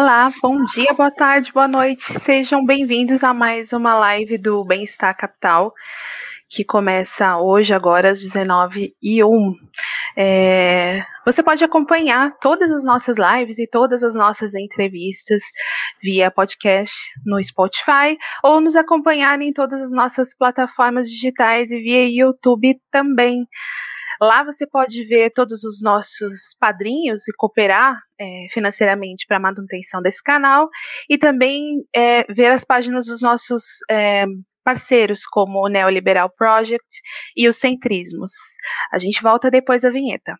Olá, bom dia, boa tarde, boa noite. Sejam bem-vindos a mais uma live do Bem-Estar Capital, que começa hoje, agora às 19h01. É, você pode acompanhar todas as nossas lives e todas as nossas entrevistas via podcast no Spotify ou nos acompanhar em todas as nossas plataformas digitais e via YouTube também. Lá você pode ver todos os nossos padrinhos e cooperar é, financeiramente para a manutenção desse canal e também é, ver as páginas dos nossos é, parceiros, como o Neoliberal Project e os Centrismos. A gente volta depois da vinheta.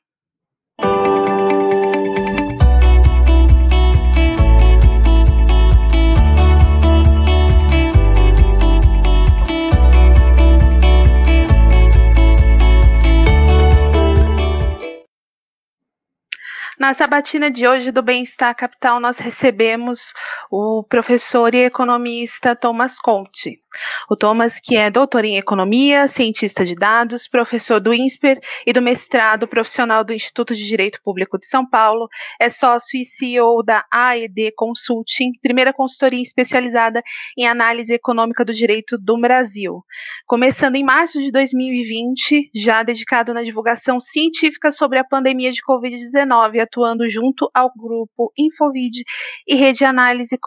Na sabatina de hoje do Bem-Estar Capital, nós recebemos o professor e economista Thomas Conte. O Thomas, que é doutor em economia, cientista de dados, professor do INSPER e do mestrado profissional do Instituto de Direito Público de São Paulo, é sócio e CEO da AED Consulting, primeira consultoria especializada em análise econômica do direito do Brasil. Começando em março de 2020, já dedicado na divulgação científica sobre a pandemia de Covid-19 atuando junto ao grupo Infovid e Rede Análise,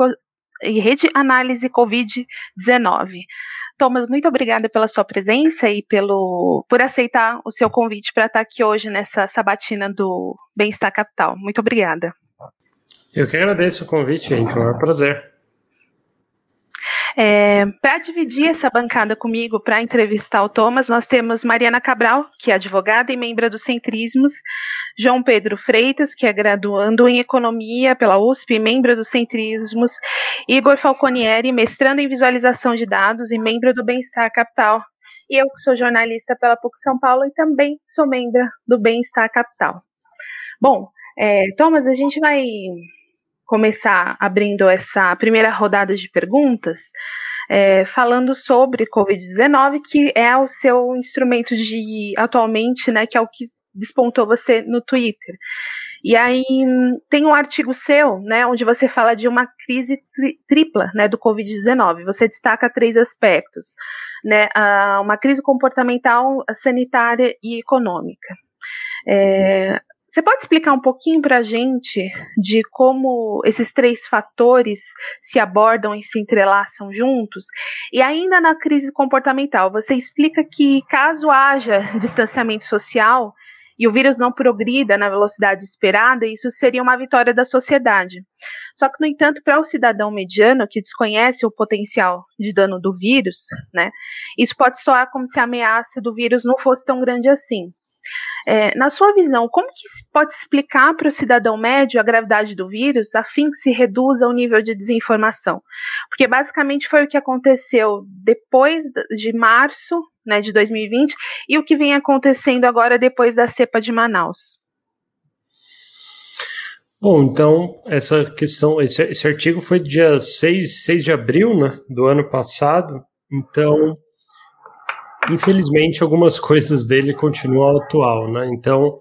e Rede Análise Covid-19. Thomas, muito obrigada pela sua presença e pelo, por aceitar o seu convite para estar aqui hoje nessa sabatina do Bem-Estar Capital. Muito obrigada. Eu que agradeço o convite, gente. É um prazer. É, para dividir essa bancada comigo, para entrevistar o Thomas, nós temos Mariana Cabral, que é advogada e membro do Centrismos, João Pedro Freitas, que é graduando em Economia pela USP, membro do Centrismos, Igor Falconieri, mestrando em Visualização de Dados e membro do Bem-Estar Capital, e eu que sou jornalista pela PUC São Paulo e também sou membro do Bem-Estar Capital. Bom, é, Thomas, a gente vai começar abrindo essa primeira rodada de perguntas, é, falando sobre Covid-19, que é o seu instrumento de atualmente, né, que é o que despontou você no Twitter. E aí tem um artigo seu, né, onde você fala de uma crise tri tripla, né, do Covid-19. Você destaca três aspectos, né, uma crise comportamental, sanitária e econômica. É, você pode explicar um pouquinho para a gente de como esses três fatores se abordam e se entrelaçam juntos? E ainda na crise comportamental, você explica que caso haja distanciamento social e o vírus não progrida na velocidade esperada, isso seria uma vitória da sociedade. Só que, no entanto, para o cidadão mediano que desconhece o potencial de dano do vírus, né, isso pode soar como se a ameaça do vírus não fosse tão grande assim. É, na sua visão, como que se pode explicar para o cidadão médio a gravidade do vírus a fim que se reduza o nível de desinformação? Porque basicamente foi o que aconteceu depois de março né, de 2020 e o que vem acontecendo agora depois da cepa de Manaus. Bom, então, essa questão, esse, esse artigo foi dia 6, 6 de abril né, do ano passado, então infelizmente, algumas coisas dele continuam atual, né? Então,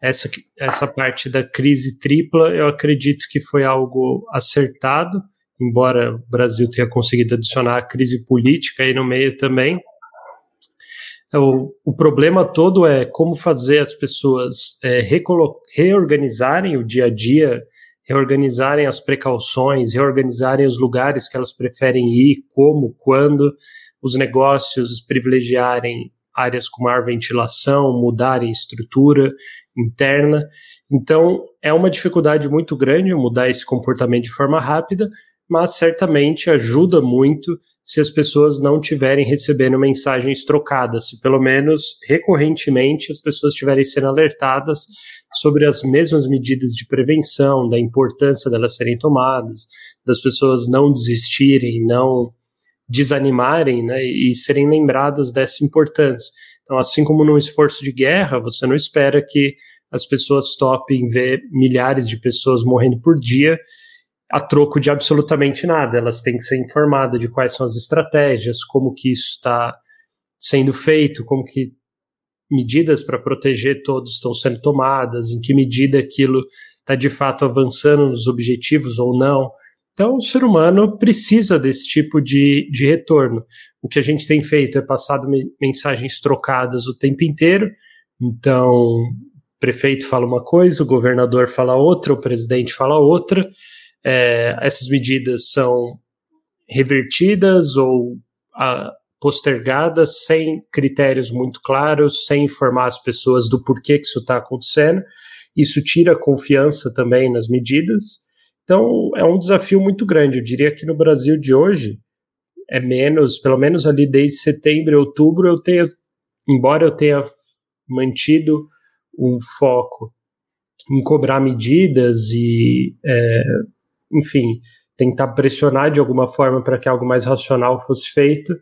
essa, essa parte da crise tripla, eu acredito que foi algo acertado, embora o Brasil tenha conseguido adicionar a crise política aí no meio também. O, o problema todo é como fazer as pessoas é, reorganizarem o dia a dia, reorganizarem as precauções, reorganizarem os lugares que elas preferem ir, como, quando, os negócios privilegiarem áreas com maior ventilação, mudarem estrutura interna. Então, é uma dificuldade muito grande mudar esse comportamento de forma rápida, mas certamente ajuda muito se as pessoas não estiverem recebendo mensagens trocadas, se pelo menos recorrentemente as pessoas estiverem sendo alertadas sobre as mesmas medidas de prevenção, da importância delas serem tomadas, das pessoas não desistirem, não desanimarem, né, e serem lembradas dessa importância. Então, assim como num esforço de guerra, você não espera que as pessoas topem ver milhares de pessoas morrendo por dia a troco de absolutamente nada. Elas têm que ser informadas de quais são as estratégias, como que isso está sendo feito, como que medidas para proteger todos estão sendo tomadas, em que medida aquilo está de fato avançando nos objetivos ou não. Então, o ser humano precisa desse tipo de, de retorno. O que a gente tem feito é passado mensagens trocadas o tempo inteiro. Então, o prefeito fala uma coisa, o governador fala outra, o presidente fala outra. É, essas medidas são revertidas ou a, postergadas sem critérios muito claros, sem informar as pessoas do porquê que isso está acontecendo. Isso tira confiança também nas medidas. Então, é um desafio muito grande. Eu diria que no Brasil de hoje é menos, pelo menos ali desde setembro outubro, eu tenho, embora eu tenha mantido um foco em cobrar medidas e, é, enfim, tentar pressionar de alguma forma para que algo mais racional fosse feito,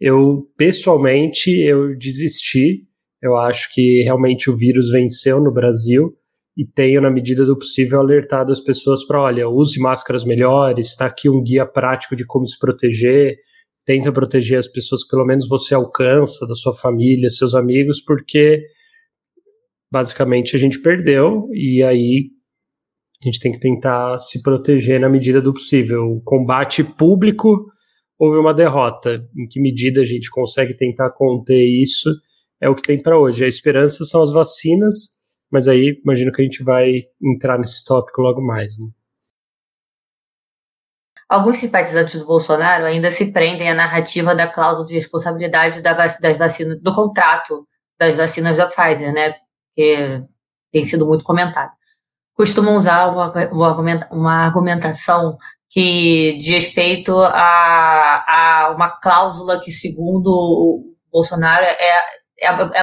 eu, pessoalmente, eu desisti. Eu acho que realmente o vírus venceu no Brasil e tenho, na medida do possível, alertado as pessoas para, olha, use máscaras melhores, está aqui um guia prático de como se proteger, tenta proteger as pessoas que pelo menos você alcança, da sua família, seus amigos, porque basicamente a gente perdeu e aí a gente tem que tentar se proteger na medida do possível. O combate público houve uma derrota. Em que medida a gente consegue tentar conter isso é o que tem para hoje. A esperança são as vacinas, mas aí imagino que a gente vai entrar nesse tópico logo mais. Né? Alguns simpatizantes do Bolsonaro ainda se prendem à narrativa da cláusula de responsabilidade das vacinas, do contrato das vacinas da Pfizer, né? Que tem sido muito comentado. Costumam usar uma, uma argumentação que diz respeito a, a uma cláusula que, segundo o Bolsonaro, é, é, é,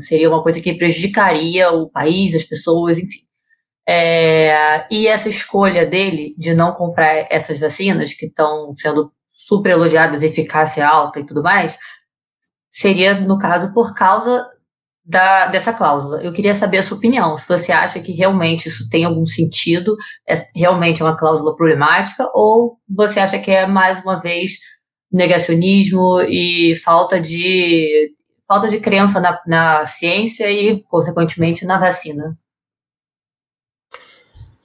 seria uma coisa que prejudicaria o país, as pessoas, enfim. É, e essa escolha dele de não comprar essas vacinas, que estão sendo super elogiadas, eficácia alta e tudo mais, seria, no caso, por causa da, dessa cláusula. Eu queria saber a sua opinião, se você acha que realmente isso tem algum sentido, é realmente uma cláusula problemática, ou você acha que é, mais uma vez, negacionismo e falta de, falta de crença na, na ciência e, consequentemente, na vacina?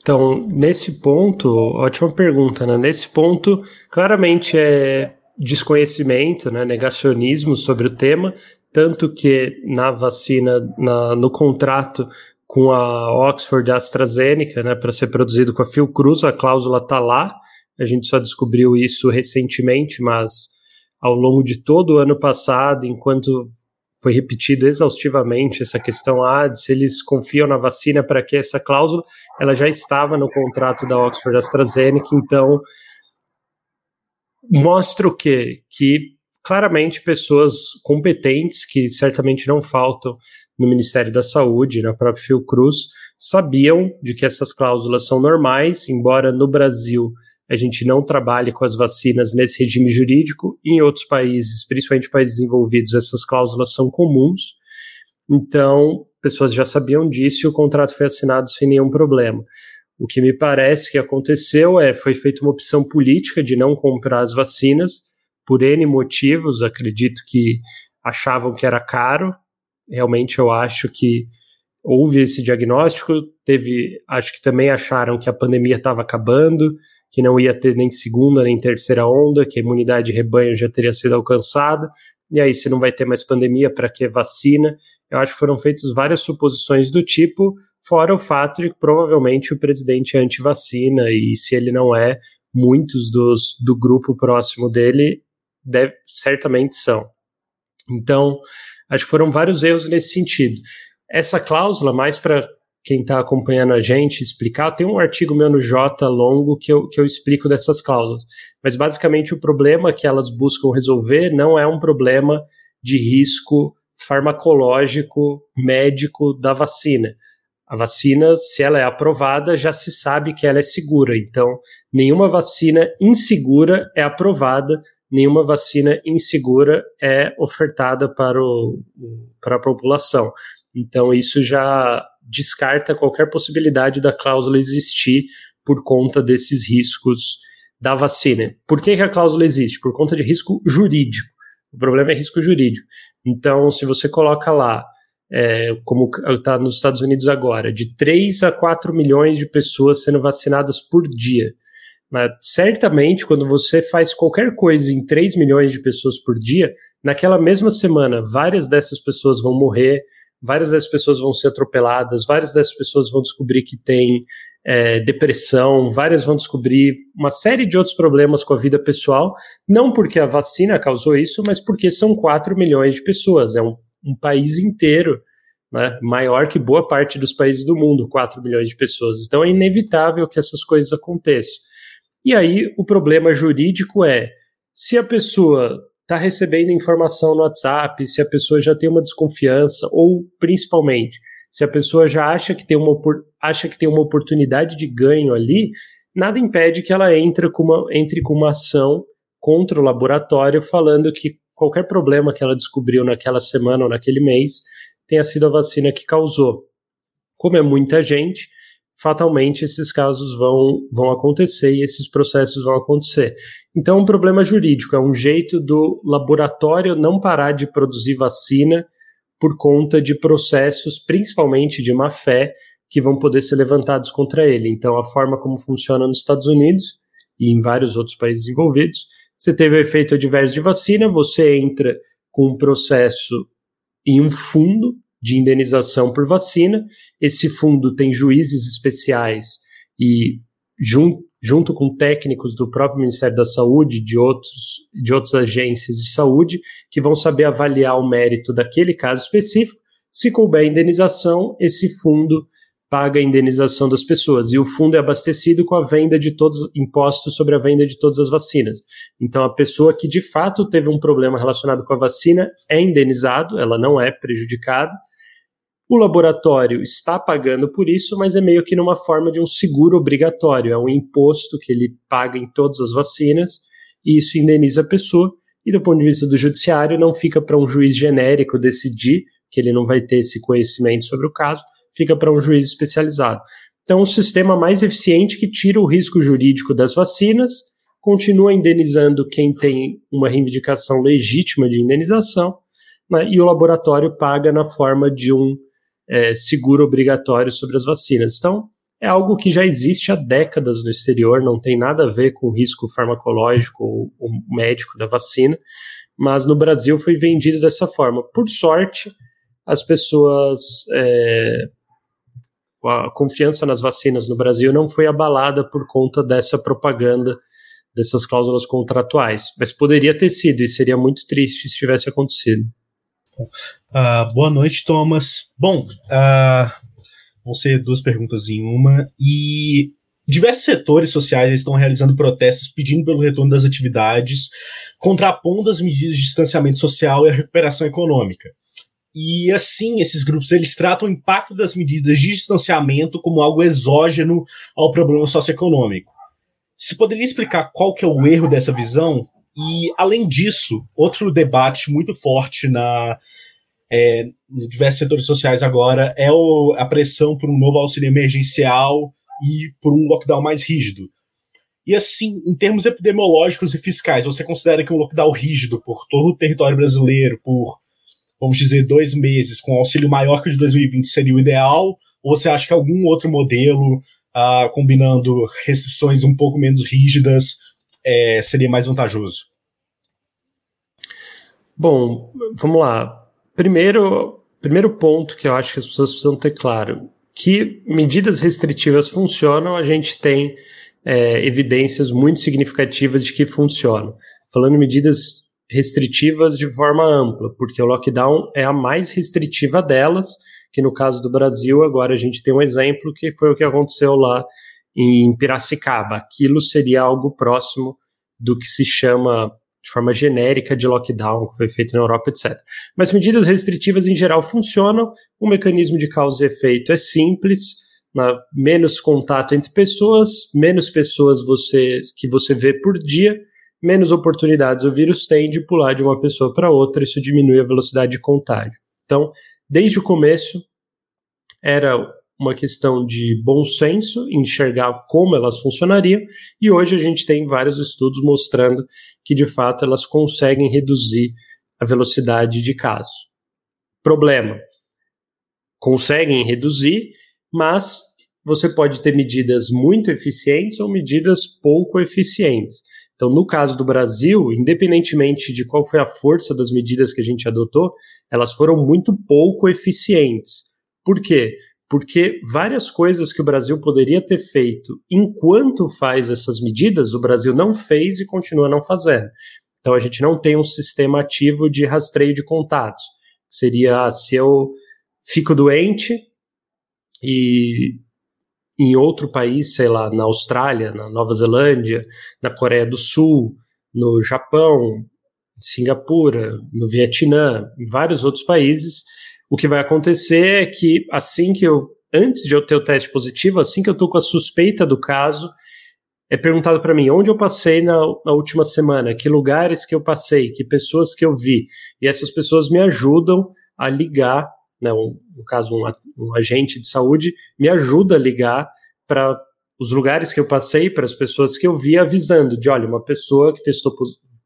Então, nesse ponto, ótima pergunta, né? Nesse ponto, claramente é desconhecimento, né, negacionismo sobre o tema, tanto que na vacina, na, no contrato com a Oxford AstraZeneca, né, para ser produzido com a Fiocruz, a cláusula está lá. A gente só descobriu isso recentemente, mas ao longo de todo o ano passado, enquanto foi repetido exaustivamente essa questão ah, de se eles confiam na vacina para que essa cláusula, ela já estava no contrato da Oxford AstraZeneca, então mostra o quê? Que claramente pessoas competentes, que certamente não faltam no Ministério da Saúde, na própria Fiocruz, sabiam de que essas cláusulas são normais, embora no Brasil a gente não trabalhe com as vacinas nesse regime jurídico, em outros países, principalmente países desenvolvidos, essas cláusulas são comuns. Então, pessoas já sabiam disso e o contrato foi assinado sem nenhum problema. O que me parece que aconteceu é foi feita uma opção política de não comprar as vacinas por N motivos, acredito que achavam que era caro. Realmente eu acho que houve esse diagnóstico, teve, acho que também acharam que a pandemia estava acabando, que não ia ter nem segunda nem terceira onda, que a imunidade de rebanho já teria sido alcançada. E aí, se não vai ter mais pandemia, para que vacina? Eu acho que foram feitas várias suposições do tipo, fora o fato de que provavelmente o presidente é anti-vacina, e se ele não é, muitos dos, do grupo próximo dele deve, certamente são. Então, acho que foram vários erros nesse sentido. Essa cláusula, mais para quem está acompanhando a gente explicar, tem um artigo meu no J longo que eu, que eu explico dessas cláusulas. Mas basicamente o problema que elas buscam resolver não é um problema de risco farmacológico médico da vacina. A vacina, se ela é aprovada, já se sabe que ela é segura. Então, nenhuma vacina insegura é aprovada, nenhuma vacina insegura é ofertada para, o, para a população. Então, isso já descarta qualquer possibilidade da cláusula existir por conta desses riscos da vacina. Por que, que a cláusula existe? Por conta de risco jurídico. O problema é risco jurídico. Então, se você coloca lá é, como está nos Estados Unidos agora, de 3 a 4 milhões de pessoas sendo vacinadas por dia. Mas, certamente, quando você faz qualquer coisa em 3 milhões de pessoas por dia, naquela mesma semana, várias dessas pessoas vão morrer, várias dessas pessoas vão ser atropeladas, várias dessas pessoas vão descobrir que tem é, depressão, várias vão descobrir uma série de outros problemas com a vida pessoal, não porque a vacina causou isso, mas porque são 4 milhões de pessoas. É um um país inteiro, né, maior que boa parte dos países do mundo, 4 milhões de pessoas. Então é inevitável que essas coisas aconteçam. E aí o problema jurídico é se a pessoa está recebendo informação no WhatsApp, se a pessoa já tem uma desconfiança, ou principalmente, se a pessoa já acha que tem uma, acha que tem uma oportunidade de ganho ali, nada impede que ela entre com uma, entre com uma ação contra o laboratório falando que qualquer problema que ela descobriu naquela semana ou naquele mês tenha sido a vacina que causou. Como é muita gente, fatalmente esses casos vão, vão acontecer e esses processos vão acontecer. Então, um problema jurídico é um jeito do laboratório não parar de produzir vacina por conta de processos, principalmente de má fé, que vão poder ser levantados contra ele. Então, a forma como funciona nos Estados Unidos e em vários outros países envolvidos você teve o efeito adverso de vacina, você entra com um processo em um fundo de indenização por vacina. Esse fundo tem juízes especiais e, junto, junto com técnicos do próprio Ministério da Saúde, de, outros, de outras agências de saúde, que vão saber avaliar o mérito daquele caso específico. Se couber indenização, esse fundo paga a indenização das pessoas. E o fundo é abastecido com a venda de todos impostos sobre a venda de todas as vacinas. Então a pessoa que de fato teve um problema relacionado com a vacina é indenizado, ela não é prejudicada. O laboratório está pagando por isso, mas é meio que numa forma de um seguro obrigatório, é um imposto que ele paga em todas as vacinas e isso indeniza a pessoa. E do ponto de vista do judiciário, não fica para um juiz genérico decidir, que ele não vai ter esse conhecimento sobre o caso, fica para um juiz especializado. Então, o sistema mais eficiente que tira o risco jurídico das vacinas, continua indenizando quem tem uma reivindicação legítima de indenização, né, e o laboratório paga na forma de um é, seguro obrigatório sobre as vacinas. Então, é algo que já existe há décadas no exterior, não tem nada a ver com o risco farmacológico ou, ou médico da vacina, mas no Brasil foi vendido dessa forma. Por sorte, as pessoas é, a confiança nas vacinas no Brasil não foi abalada por conta dessa propaganda, dessas cláusulas contratuais. Mas poderia ter sido, e seria muito triste se tivesse acontecido. Uh, boa noite, Thomas. Bom, uh, vão ser duas perguntas em uma. E diversos setores sociais estão realizando protestos pedindo pelo retorno das atividades, contrapondo as medidas de distanciamento social e a recuperação econômica. E assim, esses grupos eles tratam o impacto das medidas de distanciamento como algo exógeno ao problema socioeconômico. Você poderia explicar qual que é o erro dessa visão? E, além disso, outro debate muito forte na, é, em diversos setores sociais agora é o, a pressão por um novo auxílio emergencial e por um lockdown mais rígido. E assim, em termos epidemiológicos e fiscais, você considera que um lockdown rígido por todo o território brasileiro, por vamos dizer, dois meses com auxílio maior que o de 2020 seria o ideal? Ou você acha que algum outro modelo, uh, combinando restrições um pouco menos rígidas, é, seria mais vantajoso? Bom, vamos lá. Primeiro, primeiro ponto que eu acho que as pessoas precisam ter claro: que medidas restritivas funcionam, a gente tem é, evidências muito significativas de que funcionam. Falando em medidas restritivas de forma ampla, porque o lockdown é a mais restritiva delas, que no caso do Brasil, agora a gente tem um exemplo que foi o que aconteceu lá em Piracicaba. Aquilo seria algo próximo do que se chama de forma genérica de lockdown que foi feito na Europa, etc. Mas medidas restritivas em geral funcionam, o mecanismo de causa e efeito é simples, na, menos contato entre pessoas, menos pessoas você que você vê por dia, menos oportunidades o vírus tem de pular de uma pessoa para outra, isso diminui a velocidade de contágio. Então, desde o começo, era uma questão de bom senso, enxergar como elas funcionariam, e hoje a gente tem vários estudos mostrando que de fato elas conseguem reduzir a velocidade de caso. Problema: conseguem reduzir, mas você pode ter medidas muito eficientes ou medidas pouco eficientes. Então, no caso do Brasil, independentemente de qual foi a força das medidas que a gente adotou, elas foram muito pouco eficientes. Por quê? porque várias coisas que o Brasil poderia ter feito enquanto faz essas medidas, o Brasil não fez e continua não fazendo. Então a gente não tem um sistema ativo de rastreio de contatos. Seria se eu fico doente e em outro país, sei lá, na Austrália, na Nova Zelândia, na Coreia do Sul, no Japão, Singapura, no Vietnã, em vários outros países, o que vai acontecer é que assim que eu, antes de eu ter o teste positivo, assim que eu tô com a suspeita do caso, é perguntado para mim onde eu passei na, na, última semana, que lugares que eu passei, que pessoas que eu vi. E essas pessoas me ajudam a ligar, né, um, no caso, um, um agente de saúde, me ajuda a ligar para os lugares que eu passei, para as pessoas que eu vi, avisando de, olha, uma pessoa que testou,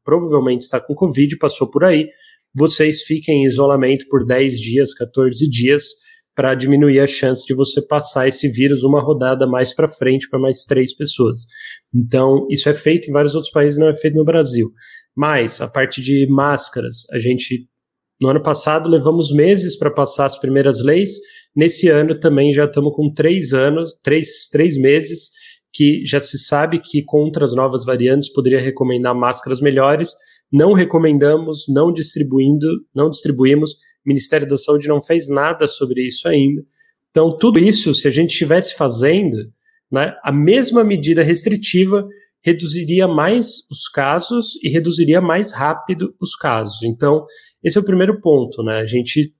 provavelmente está com Covid, passou por aí, vocês fiquem em isolamento por 10 dias, 14 dias, para diminuir a chance de você passar esse vírus uma rodada mais para frente para mais três pessoas. Então, isso é feito em vários outros países, não é feito no Brasil. Mas, a parte de máscaras, a gente, no ano passado, levamos meses para passar as primeiras leis. Nesse ano também já estamos com três anos, três, três meses, que já se sabe que contra as novas variantes poderia recomendar máscaras melhores não recomendamos, não distribuindo, não distribuímos. O Ministério da Saúde não fez nada sobre isso ainda. Então, tudo isso, se a gente estivesse fazendo, né, a mesma medida restritiva reduziria mais os casos e reduziria mais rápido os casos. Então, esse é o primeiro ponto, né? A gente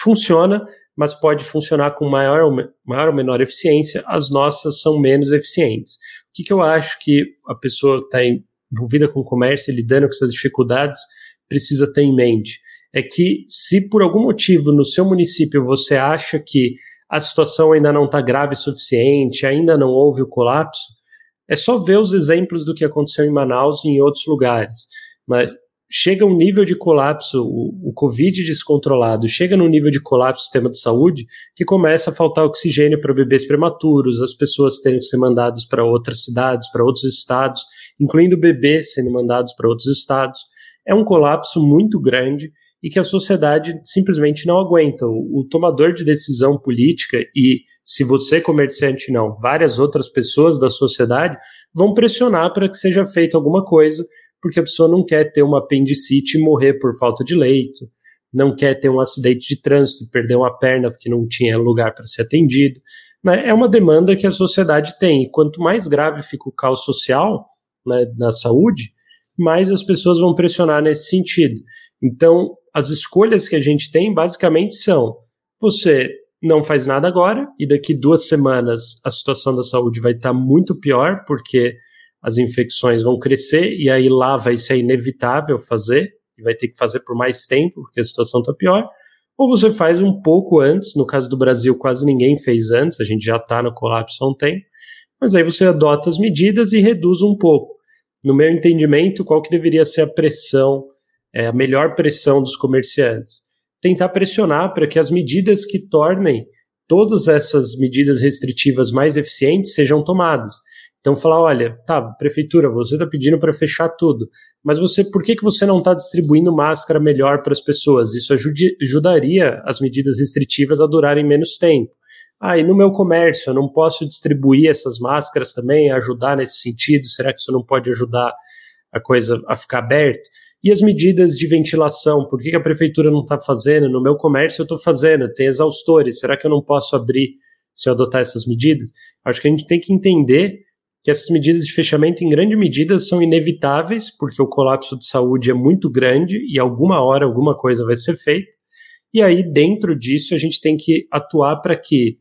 funciona, mas pode funcionar com maior, maior ou menor eficiência. As nossas são menos eficientes. O que, que eu acho que a pessoa está envolvida com comércio e lidando com essas dificuldades precisa ter em mente é que se por algum motivo no seu município você acha que a situação ainda não está grave o suficiente, ainda não houve o colapso, é só ver os exemplos do que aconteceu em Manaus e em outros lugares. Mas chega um nível de colapso, o, o Covid descontrolado, chega num nível de colapso do sistema de saúde que começa a faltar oxigênio para bebês prematuros, as pessoas terem que ser mandadas para outras cidades, para outros estados, incluindo bebês sendo mandados para outros estados. É um colapso muito grande e que a sociedade simplesmente não aguenta. O, o tomador de decisão política e, se você comerciante não, várias outras pessoas da sociedade vão pressionar para que seja feita alguma coisa, porque a pessoa não quer ter uma apendicite e morrer por falta de leito, não quer ter um acidente de trânsito perder uma perna porque não tinha lugar para ser atendido. Né? É uma demanda que a sociedade tem. E quanto mais grave fica o caos social, né, na saúde, mais as pessoas vão pressionar nesse sentido. Então, as escolhas que a gente tem basicamente são: você não faz nada agora, e daqui duas semanas a situação da saúde vai estar tá muito pior, porque as infecções vão crescer, e aí lá vai ser inevitável fazer, e vai ter que fazer por mais tempo, porque a situação está pior. Ou você faz um pouco antes, no caso do Brasil, quase ninguém fez antes, a gente já está no colapso há um tempo, mas aí você adota as medidas e reduz um pouco no meu entendimento, qual que deveria ser a pressão, é, a melhor pressão dos comerciantes? Tentar pressionar para que as medidas que tornem todas essas medidas restritivas mais eficientes sejam tomadas. Então falar, olha, tá, prefeitura, você está pedindo para fechar tudo, mas você, por que, que você não está distribuindo máscara melhor para as pessoas? Isso ajude, ajudaria as medidas restritivas a durarem menos tempo. Ah, e no meu comércio, eu não posso distribuir essas máscaras também, ajudar nesse sentido? Será que isso não pode ajudar a coisa a ficar aberta? E as medidas de ventilação, por que, que a prefeitura não está fazendo? No meu comércio eu estou fazendo, tem exaustores, será que eu não posso abrir se eu adotar essas medidas? Acho que a gente tem que entender que essas medidas de fechamento, em grande medida, são inevitáveis, porque o colapso de saúde é muito grande e alguma hora alguma coisa vai ser feita. E aí, dentro disso, a gente tem que atuar para que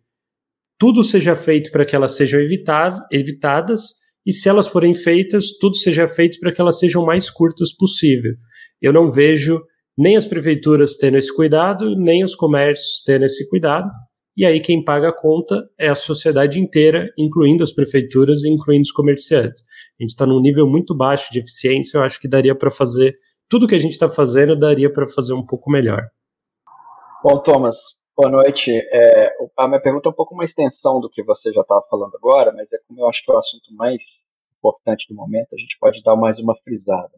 tudo seja feito para que elas sejam evitadas, e se elas forem feitas, tudo seja feito para que elas sejam mais curtas possível. Eu não vejo nem as prefeituras tendo esse cuidado, nem os comércios tendo esse cuidado. E aí quem paga a conta é a sociedade inteira, incluindo as prefeituras e incluindo os comerciantes. A gente está num nível muito baixo de eficiência, eu acho que daria para fazer tudo que a gente está fazendo, daria para fazer um pouco melhor. Bom, Thomas, boa noite. É, a minha pergunta é um pouco uma extensão do que você já estava falando agora, mas é como eu acho que é o assunto mais importante do momento, a gente pode dar mais uma frisada.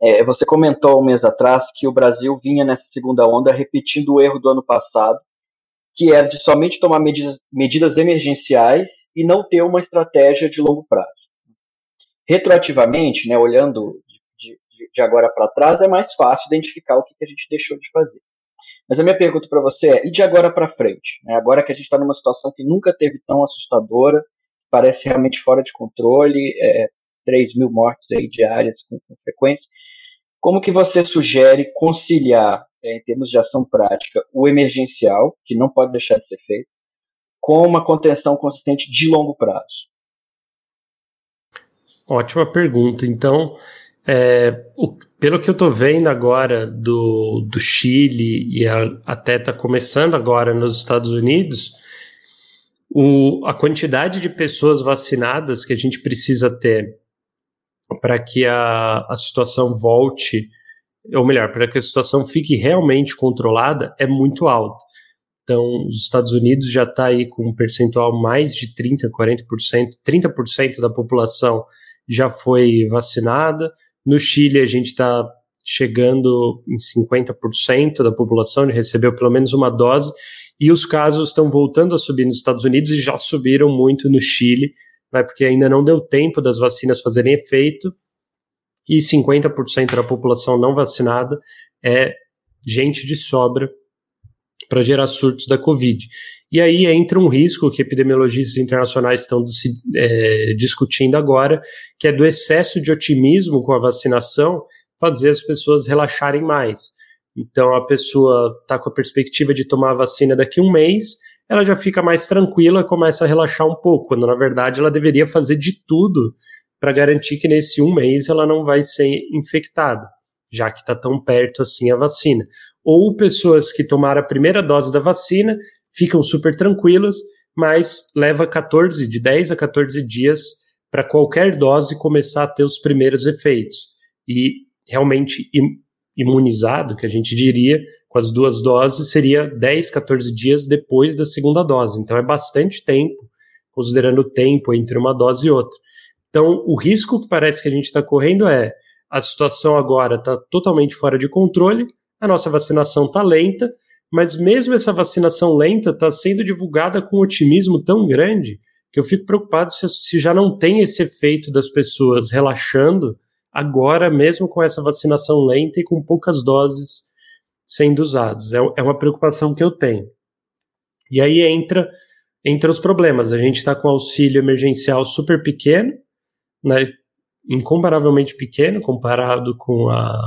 É, você comentou um mês atrás que o Brasil vinha nessa segunda onda repetindo o erro do ano passado, que era de somente tomar medidas, medidas emergenciais e não ter uma estratégia de longo prazo. Retroativamente, né, olhando de, de, de agora para trás, é mais fácil identificar o que, que a gente deixou de fazer. Mas a minha pergunta para você é: e de agora para frente? Né, agora que a gente está numa situação que nunca teve tão assustadora, parece realmente fora de controle, é, 3 mil mortes aí diárias com, com frequência. Como que você sugere conciliar é, em termos de ação prática, o emergencial, que não pode deixar de ser feito, com uma contenção consistente de longo prazo? Ótima pergunta. Então, é, o, pelo que eu estou vendo agora do, do Chile e a, até está começando agora nos Estados Unidos, o, a quantidade de pessoas vacinadas que a gente precisa ter para que a, a situação volte ou melhor, para que a situação fique realmente controlada, é muito alto. Então, os Estados Unidos já está aí com um percentual mais de 30%, 40%, 30% da população já foi vacinada. No Chile, a gente está chegando em 50% da população recebeu pelo menos uma dose, e os casos estão voltando a subir nos Estados Unidos e já subiram muito no Chile, né, porque ainda não deu tempo das vacinas fazerem efeito, e 50% da população não vacinada é gente de sobra para gerar surtos da Covid. E aí entra um risco que epidemiologistas internacionais estão é, discutindo agora, que é do excesso de otimismo com a vacinação fazer as pessoas relaxarem mais. Então a pessoa está com a perspectiva de tomar a vacina daqui a um mês, ela já fica mais tranquila, começa a relaxar um pouco, quando na verdade ela deveria fazer de tudo para garantir que nesse um mês ela não vai ser infectada, já que está tão perto assim a vacina. Ou pessoas que tomaram a primeira dose da vacina ficam super tranquilas, mas leva 14, de 10 a 14 dias para qualquer dose começar a ter os primeiros efeitos. E realmente imunizado, que a gente diria, com as duas doses, seria 10, 14 dias depois da segunda dose. Então é bastante tempo, considerando o tempo entre uma dose e outra. Então, o risco que parece que a gente está correndo é a situação agora está totalmente fora de controle, a nossa vacinação está lenta, mas mesmo essa vacinação lenta está sendo divulgada com um otimismo tão grande que eu fico preocupado se, se já não tem esse efeito das pessoas relaxando agora, mesmo com essa vacinação lenta e com poucas doses sendo usadas. É, é uma preocupação que eu tenho. E aí entra, entra os problemas. A gente está com auxílio emergencial super pequeno, né, incomparavelmente pequeno comparado com a.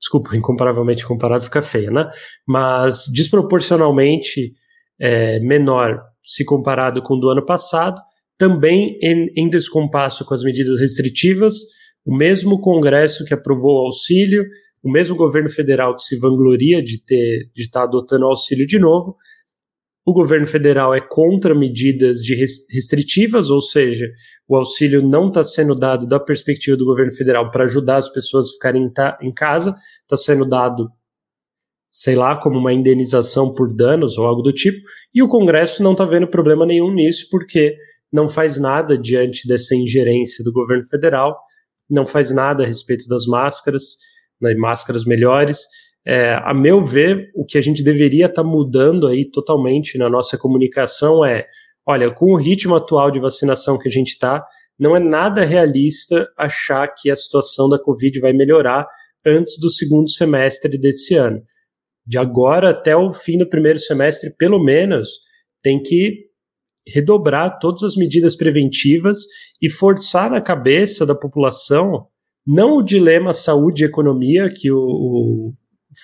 Desculpa, incomparavelmente comparado fica feia, né? Mas desproporcionalmente é, menor se comparado com o do ano passado, também em, em descompasso com as medidas restritivas, o mesmo Congresso que aprovou o auxílio, o mesmo governo federal que se vangloria de ter de estar tá adotando o auxílio de novo, o governo federal é contra medidas restritivas, ou seja, o auxílio não está sendo dado da perspectiva do governo federal para ajudar as pessoas a ficarem em casa, está sendo dado, sei lá, como uma indenização por danos ou algo do tipo, e o Congresso não está vendo problema nenhum nisso, porque não faz nada diante dessa ingerência do governo federal, não faz nada a respeito das máscaras, né, máscaras melhores, é, a meu ver, o que a gente deveria estar tá mudando aí totalmente na nossa comunicação é, olha, com o ritmo atual de vacinação que a gente está, não é nada realista achar que a situação da Covid vai melhorar antes do segundo semestre desse ano. De agora até o fim do primeiro semestre, pelo menos, tem que redobrar todas as medidas preventivas e forçar na cabeça da população não o dilema saúde e economia, que o, o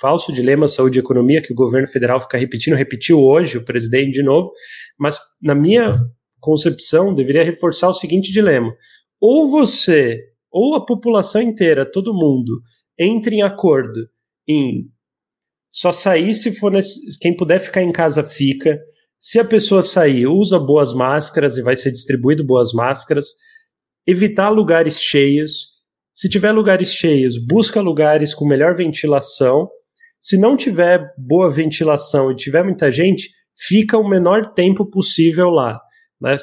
falso dilema saúde e economia que o governo federal fica repetindo, repetiu hoje o presidente de novo, mas na minha concepção deveria reforçar o seguinte dilema: ou você, ou a população inteira, todo mundo, entre em acordo em só sair se for nesse, quem puder ficar em casa fica. Se a pessoa sair, usa boas máscaras e vai ser distribuído boas máscaras. Evitar lugares cheios. Se tiver lugares cheios, busca lugares com melhor ventilação. Se não tiver boa ventilação e tiver muita gente, fica o menor tempo possível lá. Né?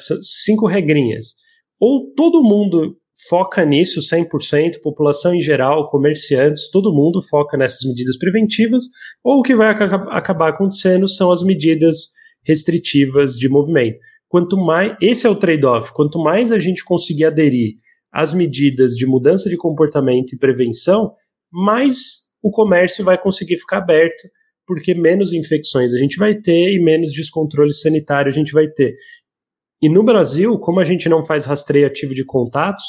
cinco regrinhas. Ou todo mundo foca nisso 100%, população em geral, comerciantes, todo mundo foca nessas medidas preventivas, ou o que vai acabar acontecendo são as medidas restritivas de movimento. Quanto mais, esse é o trade-off, quanto mais a gente conseguir aderir às medidas de mudança de comportamento e prevenção, mais o comércio vai conseguir ficar aberto, porque menos infecções a gente vai ter e menos descontrole sanitário a gente vai ter. E no Brasil, como a gente não faz rastreio ativo de contatos,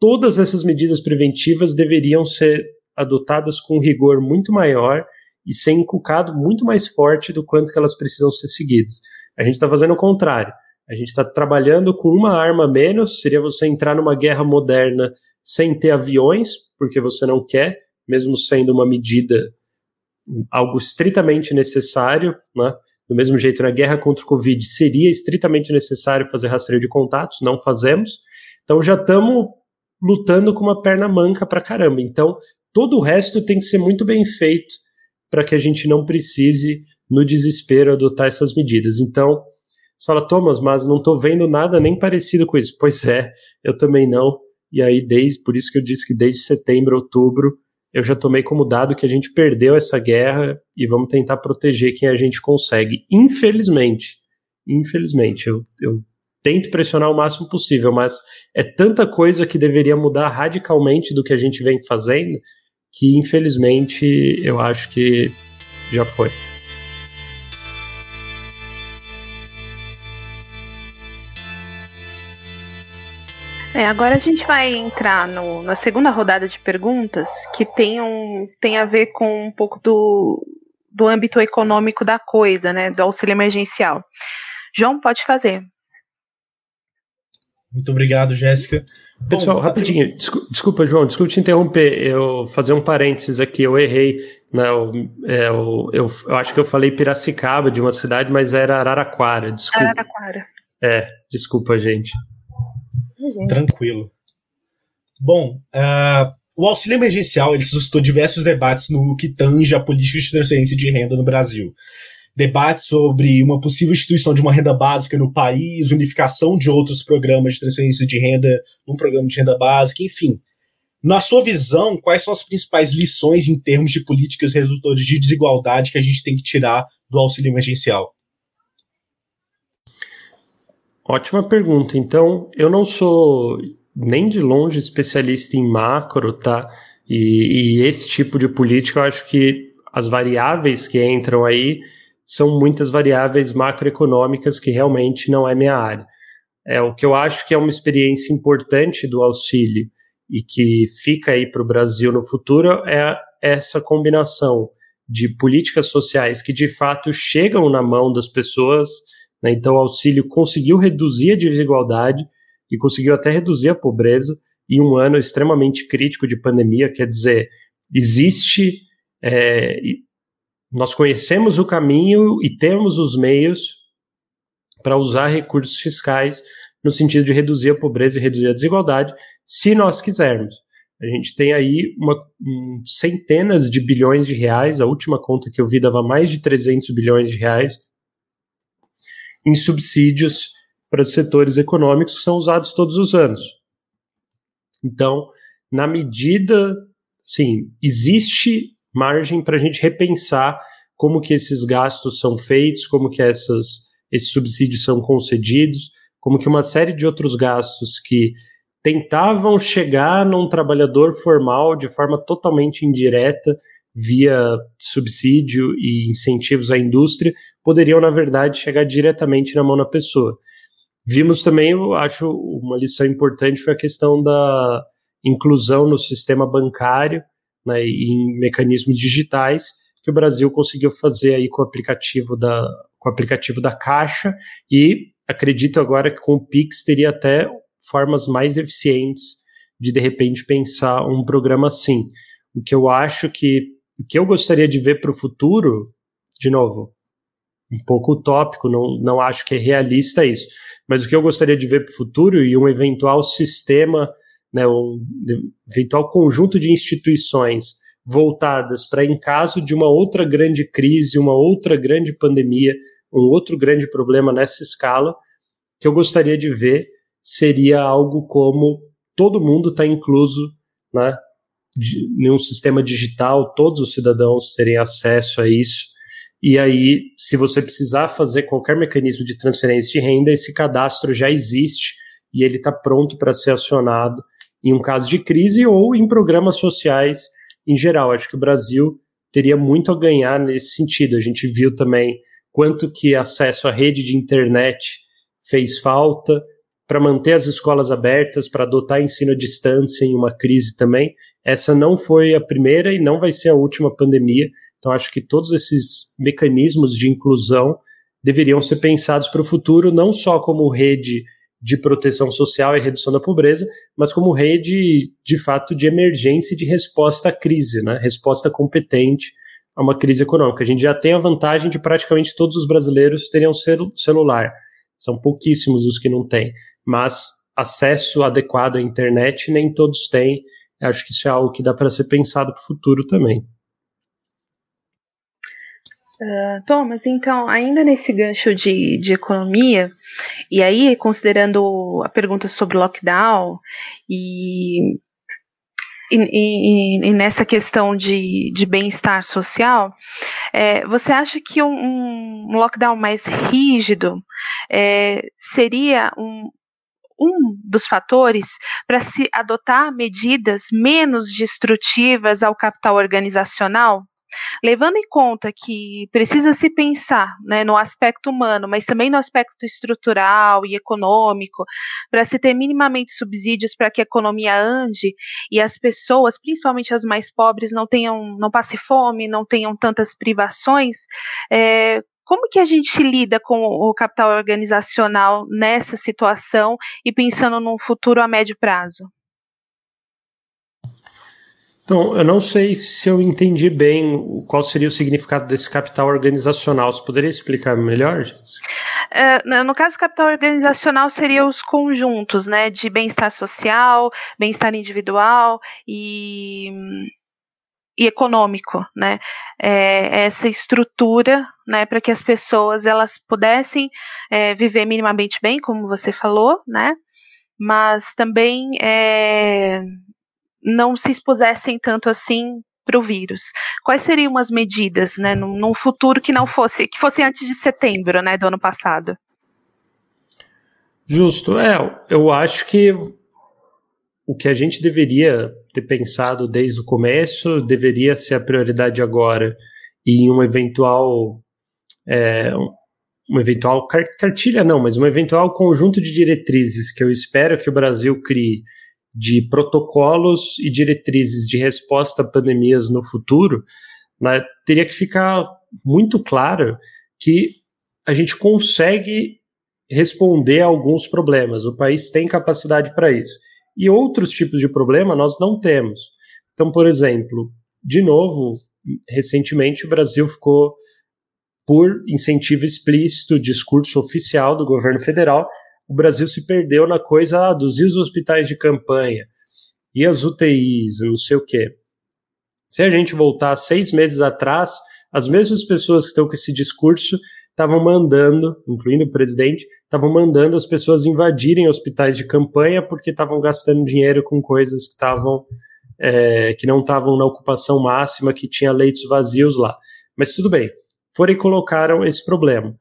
todas essas medidas preventivas deveriam ser adotadas com rigor muito maior e ser inculcado muito mais forte do quanto que elas precisam ser seguidas. A gente está fazendo o contrário. A gente está trabalhando com uma arma menos, seria você entrar numa guerra moderna sem ter aviões, porque você não quer, mesmo sendo uma medida algo estritamente necessário, né? Do mesmo jeito, na guerra contra o Covid, seria estritamente necessário fazer rastreio de contatos, não fazemos. Então já estamos lutando com uma perna manca pra caramba. Então, todo o resto tem que ser muito bem feito para que a gente não precise, no desespero, adotar essas medidas. Então, você fala, Thomas, mas não estou vendo nada nem parecido com isso. Pois é, eu também não. E aí, desde, por isso que eu disse que desde setembro, outubro, eu já tomei como dado que a gente perdeu essa guerra e vamos tentar proteger quem a gente consegue. Infelizmente, infelizmente, eu, eu tento pressionar o máximo possível, mas é tanta coisa que deveria mudar radicalmente do que a gente vem fazendo que infelizmente eu acho que já foi. É, agora a gente vai entrar no, na segunda rodada de perguntas que tem, um, tem a ver com um pouco do, do âmbito econômico da coisa, né, do auxílio emergencial. João, pode fazer. Muito obrigado, Jéssica. Pessoal, Bom, rapidinho, desculpa, desculpa, João, desculpa te interromper. Eu fazer um parênteses aqui, eu errei. Né, eu, é, eu, eu, eu, acho que eu falei Piracicaba de uma cidade, mas era Araraquara, desculpa. Araraquara. É, desculpa, gente. Uhum. Tranquilo. Bom, uh, o auxílio emergencial ele suscitou diversos debates no que tange a política de transferência de renda no Brasil debate sobre uma possível instituição de uma renda básica no país, unificação de outros programas de transferência de renda num programa de renda básica, enfim. Na sua visão, quais são as principais lições em termos de políticas resultantes de desigualdade que a gente tem que tirar do auxílio emergencial? Ótima pergunta. Então, eu não sou nem de longe especialista em macro, tá? E, e esse tipo de política, eu acho que as variáveis que entram aí são muitas variáveis macroeconômicas que realmente não é minha área. É o que eu acho que é uma experiência importante do auxílio e que fica aí para o Brasil no futuro é essa combinação de políticas sociais que de fato chegam na mão das pessoas. Né? Então, o auxílio conseguiu reduzir a desigualdade e conseguiu até reduzir a pobreza em um ano extremamente crítico de pandemia. Quer dizer, existe é, nós conhecemos o caminho e temos os meios para usar recursos fiscais no sentido de reduzir a pobreza e reduzir a desigualdade, se nós quisermos. A gente tem aí uma, um, centenas de bilhões de reais, a última conta que eu vi dava mais de 300 bilhões de reais em subsídios para os setores econômicos que são usados todos os anos. Então, na medida, sim, existe margem para a gente repensar como que esses gastos são feitos, como que essas, esses subsídios são concedidos, como que uma série de outros gastos que tentavam chegar num trabalhador formal de forma totalmente indireta via subsídio e incentivos à indústria poderiam na verdade chegar diretamente na mão da pessoa. Vimos também, eu acho, uma lição importante foi a questão da inclusão no sistema bancário né, em mecanismos digitais que o Brasil conseguiu fazer aí com o aplicativo da, com o aplicativo da Caixa e acredito agora que com o Pix teria até formas mais eficientes de de repente pensar um programa assim. O que eu acho que o que eu gostaria de ver para o futuro, de novo, um pouco utópico, não, não acho que é realista isso, mas o que eu gostaria de ver para o futuro e um eventual sistema, né, um eventual conjunto de instituições voltadas para, em caso de uma outra grande crise, uma outra grande pandemia, um outro grande problema nessa escala, que eu gostaria de ver seria algo como todo mundo está incluso né, em um sistema digital, todos os cidadãos terem acesso a isso. E aí, se você precisar fazer qualquer mecanismo de transferência de renda, esse cadastro já existe e ele está pronto para ser acionado em um caso de crise ou em programas sociais em geral. Acho que o Brasil teria muito a ganhar nesse sentido. A gente viu também quanto que acesso à rede de internet fez falta para manter as escolas abertas, para adotar ensino à distância em uma crise também. Essa não foi a primeira e não vai ser a última pandemia. Então, acho que todos esses mecanismos de inclusão deveriam ser pensados para o futuro, não só como rede de proteção social e redução da pobreza, mas como rede, de fato, de emergência e de resposta à crise, né? resposta competente a uma crise econômica. A gente já tem a vantagem de praticamente todos os brasileiros terem um celular. São pouquíssimos os que não têm, mas acesso adequado à internet nem todos têm. Acho que isso é algo que dá para ser pensado para o futuro também. Uh, Thomas, então, ainda nesse gancho de, de economia, e aí, considerando a pergunta sobre lockdown e, e, e, e nessa questão de, de bem-estar social, é, você acha que um, um lockdown mais rígido é, seria um, um dos fatores para se adotar medidas menos destrutivas ao capital organizacional? Levando em conta que precisa se pensar né, no aspecto humano, mas também no aspecto estrutural e econômico, para se ter minimamente subsídios para que a economia ande e as pessoas, principalmente as mais pobres, não tenham, não passe fome, não tenham tantas privações, é, como que a gente lida com o capital organizacional nessa situação e pensando num futuro a médio prazo? Então, eu não sei se eu entendi bem qual seria o significado desse capital organizacional. Você poderia explicar melhor, gente? É, no caso, capital organizacional seria os conjuntos, né, de bem-estar social, bem-estar individual e, e econômico, né, é, essa estrutura, né, para que as pessoas elas pudessem é, viver minimamente bem, como você falou, né, mas também é, não se expusessem tanto assim para o vírus. Quais seriam as medidas, né, num, num, futuro que não fosse, que fosse antes de setembro, né, do ano passado? Justo, é, eu acho que o que a gente deveria ter pensado desde o começo deveria ser a prioridade agora e um eventual é, um eventual cartilha não, mas um eventual conjunto de diretrizes que eu espero que o Brasil crie de protocolos e diretrizes de resposta a pandemias no futuro, né, teria que ficar muito claro que a gente consegue responder a alguns problemas. O país tem capacidade para isso. E outros tipos de problema nós não temos. Então, por exemplo, de novo, recentemente o Brasil ficou por incentivo explícito, discurso oficial do governo federal, o Brasil se perdeu na coisa ah, dos e os hospitais de campanha e as UTIs, não sei o quê. Se a gente voltar seis meses atrás, as mesmas pessoas que estão com esse discurso estavam mandando, incluindo o presidente, estavam mandando as pessoas invadirem hospitais de campanha porque estavam gastando dinheiro com coisas que estavam é, que não estavam na ocupação máxima, que tinha leitos vazios lá. Mas tudo bem, foram e colocaram esse problema.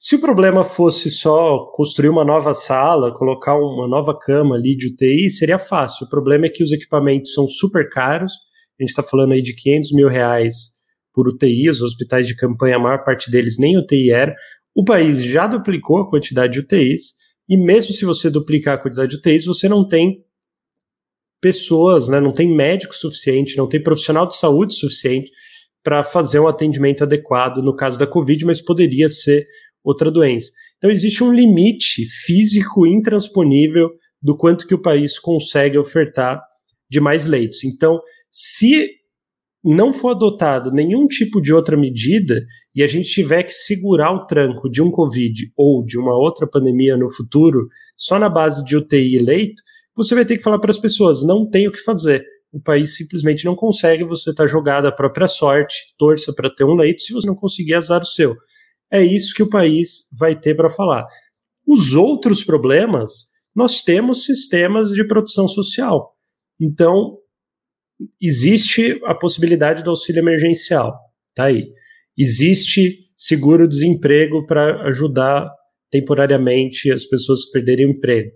Se o problema fosse só construir uma nova sala, colocar uma nova cama ali de UTI, seria fácil. O problema é que os equipamentos são super caros. A gente está falando aí de 500 mil reais por UTI. Os hospitais de campanha, a maior parte deles nem UTI era. O país já duplicou a quantidade de UTIs e mesmo se você duplicar a quantidade de UTIs, você não tem pessoas, né, não tem médico suficiente, não tem profissional de saúde suficiente para fazer um atendimento adequado no caso da Covid, mas poderia ser outra doença. Então existe um limite físico intransponível do quanto que o país consegue ofertar de mais leitos. Então, se não for adotado nenhum tipo de outra medida e a gente tiver que segurar o tranco de um Covid ou de uma outra pandemia no futuro só na base de UTI e leito, você vai ter que falar para as pessoas: não tem o que fazer. O país simplesmente não consegue, você está jogado à própria sorte, torça para ter um leito, se você não conseguir, azar o seu. É isso que o país vai ter para falar. Os outros problemas, nós temos sistemas de proteção social. Então, existe a possibilidade do auxílio emergencial, tá aí. Existe seguro-desemprego para ajudar temporariamente as pessoas que perderem o emprego.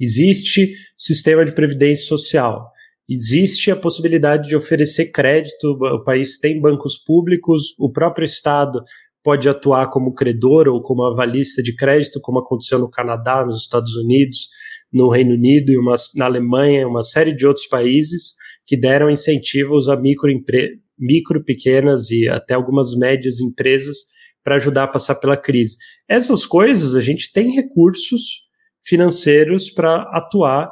Existe sistema de previdência social. Existe a possibilidade de oferecer crédito. O país tem bancos públicos, o próprio Estado pode atuar como credor ou como avalista de crédito, como aconteceu no Canadá, nos Estados Unidos, no Reino Unido e uma, na Alemanha, uma série de outros países que deram incentivos a micro, micro, pequenas e até algumas médias empresas para ajudar a passar pela crise. Essas coisas a gente tem recursos financeiros para atuar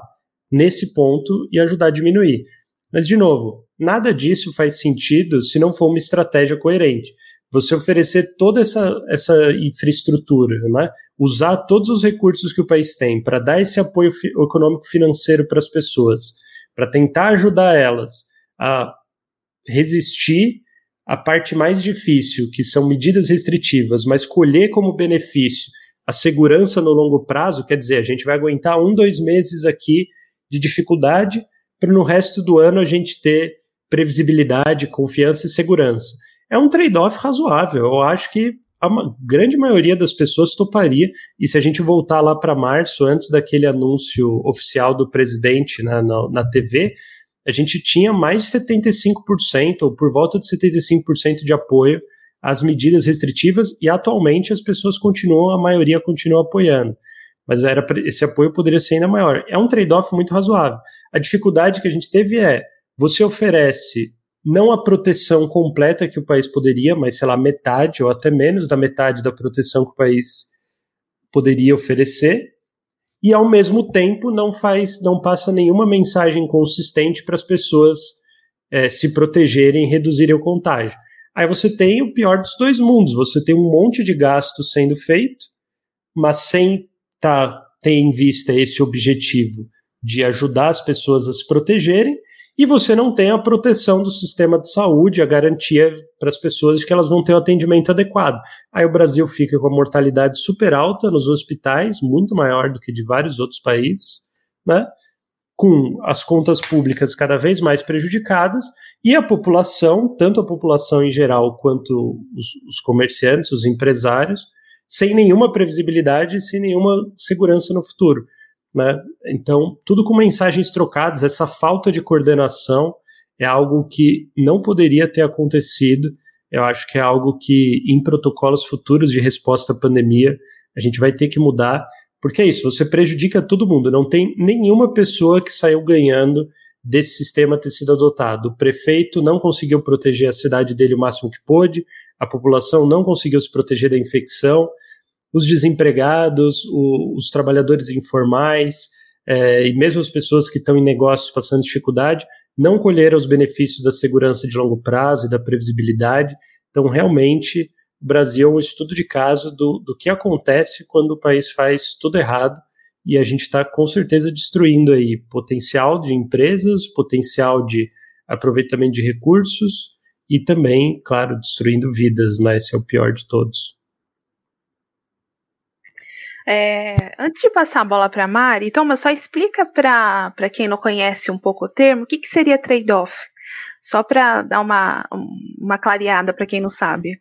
nesse ponto e ajudar a diminuir. Mas, de novo, nada disso faz sentido se não for uma estratégia coerente. Você oferecer toda essa, essa infraestrutura, né? usar todos os recursos que o país tem para dar esse apoio econômico financeiro para as pessoas, para tentar ajudar elas a resistir à parte mais difícil, que são medidas restritivas, mas colher como benefício a segurança no longo prazo, quer dizer, a gente vai aguentar um, dois meses aqui de dificuldade para no resto do ano a gente ter previsibilidade, confiança e segurança. É um trade-off razoável. Eu acho que a grande maioria das pessoas toparia. E se a gente voltar lá para março, antes daquele anúncio oficial do presidente na, na, na TV, a gente tinha mais de 75%, ou por volta de 75% de apoio às medidas restritivas, e atualmente as pessoas continuam, a maioria continua apoiando. Mas era, esse apoio poderia ser ainda maior. É um trade-off muito razoável. A dificuldade que a gente teve é: você oferece não a proteção completa que o país poderia, mas sei lá, metade ou até menos da metade da proteção que o país poderia oferecer, e ao mesmo tempo não faz, não passa nenhuma mensagem consistente para as pessoas é, se protegerem e reduzirem o contágio. Aí você tem o pior dos dois mundos, você tem um monte de gasto sendo feito, mas sem tá, ter em vista esse objetivo de ajudar as pessoas a se protegerem, e você não tem a proteção do sistema de saúde, a garantia para as pessoas de que elas vão ter o atendimento adequado. Aí o Brasil fica com a mortalidade super alta nos hospitais, muito maior do que de vários outros países, né? com as contas públicas cada vez mais prejudicadas e a população, tanto a população em geral quanto os, os comerciantes, os empresários, sem nenhuma previsibilidade, sem nenhuma segurança no futuro. Né? Então, tudo com mensagens trocadas, essa falta de coordenação é algo que não poderia ter acontecido. Eu acho que é algo que, em protocolos futuros de resposta à pandemia, a gente vai ter que mudar, porque é isso, você prejudica todo mundo. Não tem nenhuma pessoa que saiu ganhando desse sistema ter sido adotado. O prefeito não conseguiu proteger a cidade dele o máximo que pôde, a população não conseguiu se proteger da infecção, os desempregados, o, os trabalhadores informais é, e mesmo as pessoas que estão em negócios passando dificuldade não colheram os benefícios da segurança de longo prazo e da previsibilidade. Então, realmente, o Brasil é um estudo de caso do, do que acontece quando o país faz tudo errado e a gente está com certeza destruindo aí potencial de empresas, potencial de aproveitamento de recursos e também, claro, destruindo vidas, né? Esse é o pior de todos. É, antes de passar a bola para a Mari, Thomas, só explica para quem não conhece um pouco o termo, o que, que seria trade-off? Só para dar uma, uma clareada para quem não sabe.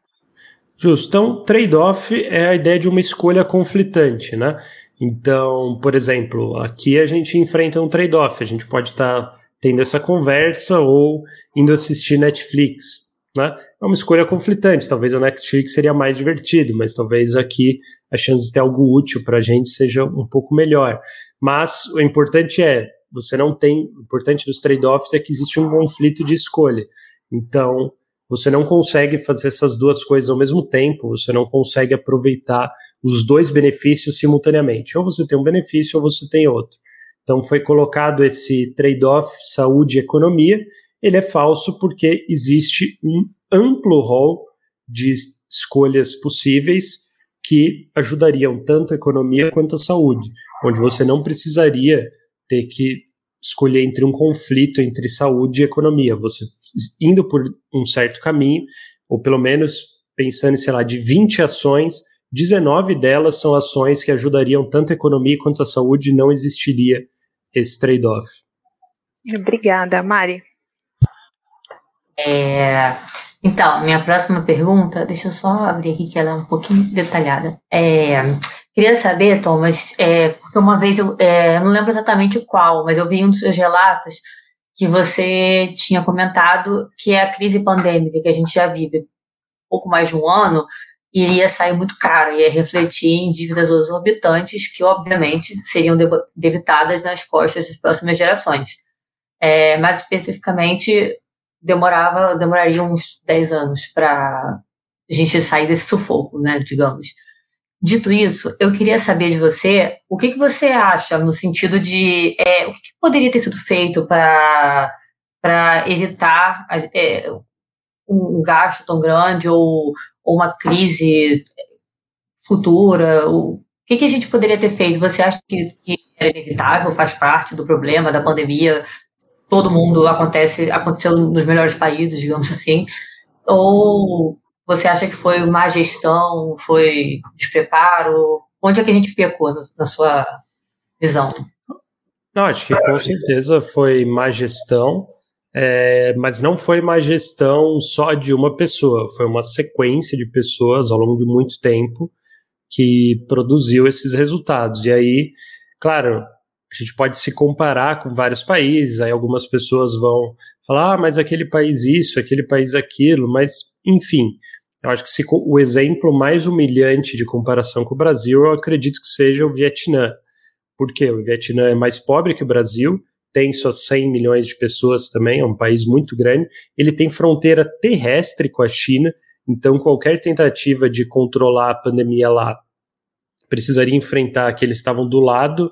Justo. Então, trade-off é a ideia de uma escolha conflitante, né? Então, por exemplo, aqui a gente enfrenta um trade-off. A gente pode estar tá tendo essa conversa ou indo assistir Netflix, né? É uma escolha conflitante. Talvez o Netflix seria mais divertido, mas talvez aqui a chance de ter algo útil para a gente seja um pouco melhor. Mas o importante é, você não tem, o importante dos trade-offs é que existe um conflito de escolha. Então, você não consegue fazer essas duas coisas ao mesmo tempo, você não consegue aproveitar os dois benefícios simultaneamente. Ou você tem um benefício ou você tem outro. Então foi colocado esse trade-off saúde e economia. Ele é falso porque existe um amplo rol de escolhas possíveis que ajudariam tanto a economia quanto a saúde, onde você não precisaria ter que escolher entre um conflito entre saúde e economia. Você indo por um certo caminho, ou pelo menos pensando em, sei lá, de 20 ações, 19 delas são ações que ajudariam tanto a economia quanto a saúde, e não existiria esse trade-off. Obrigada, Mari. É, então, minha próxima pergunta, deixa eu só abrir aqui que ela é um pouquinho detalhada. É, queria saber, Thomas, é, porque uma vez eu é, não lembro exatamente qual, mas eu vi um dos seus relatos que você tinha comentado que é a crise pandêmica que a gente já vive pouco mais de um ano iria sair muito cara, ia refletir em dívidas exorbitantes que, obviamente, seriam debitadas nas costas das próximas gerações. É, mais especificamente, demorava, demoraria uns 10 anos para a gente sair desse sufoco, né, digamos. Dito isso, eu queria saber de você o que, que você acha no sentido de é, o que, que, poderia ter sido feito para evitar é, um gasto tão grande ou, ou uma crise futura? O que, que a gente poderia ter feito? Você acha que, que é inevitável, faz parte do problema da pandemia? Todo mundo acontece, aconteceu nos melhores países, digamos assim. Ou você acha que foi má gestão, foi despreparo? Onde é que a gente pecou na sua visão? Não, acho que com certeza foi má gestão. É, mas não foi uma gestão só de uma pessoa, foi uma sequência de pessoas ao longo de muito tempo que produziu esses resultados. E aí, claro, a gente pode se comparar com vários países, aí algumas pessoas vão falar, ah, mas aquele país isso, aquele país aquilo, mas enfim, eu acho que se, o exemplo mais humilhante de comparação com o Brasil, eu acredito que seja o Vietnã. Por quê? O Vietnã é mais pobre que o Brasil, tem suas 100 milhões de pessoas também, é um país muito grande. Ele tem fronteira terrestre com a China, então qualquer tentativa de controlar a pandemia lá precisaria enfrentar que eles estavam do lado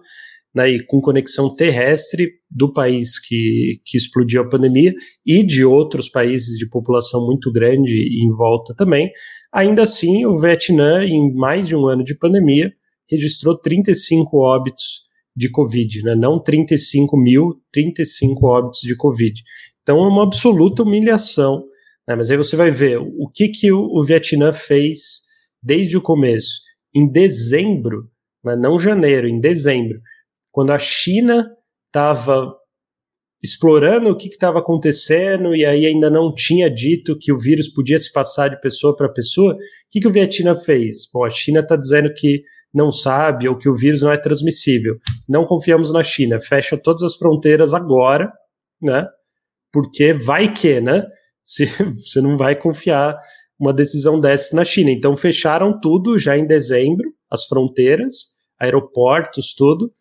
né, e com conexão terrestre do país que, que explodiu a pandemia e de outros países de população muito grande em volta também. Ainda assim, o Vietnã, em mais de um ano de pandemia, registrou 35 óbitos de Covid, né? não 35 mil, 35 óbitos de Covid. Então é uma absoluta humilhação. Né? Mas aí você vai ver o que, que o, Vietnã fez desde o começo. Em dezembro, né? não janeiro, em dezembro, quando a China estava explorando o que estava acontecendo e aí ainda não tinha dito que o vírus podia se passar de pessoa para pessoa, o que, que o Vietnã fez? Bom, a China está dizendo que não sabe ou que o vírus não é transmissível. Não confiamos na China, fecha todas as fronteiras agora, né? Porque vai que, né? Se, você não vai confiar uma decisão dessa na China. Então fecharam tudo já em dezembro, as fronteiras, aeroportos, tudo,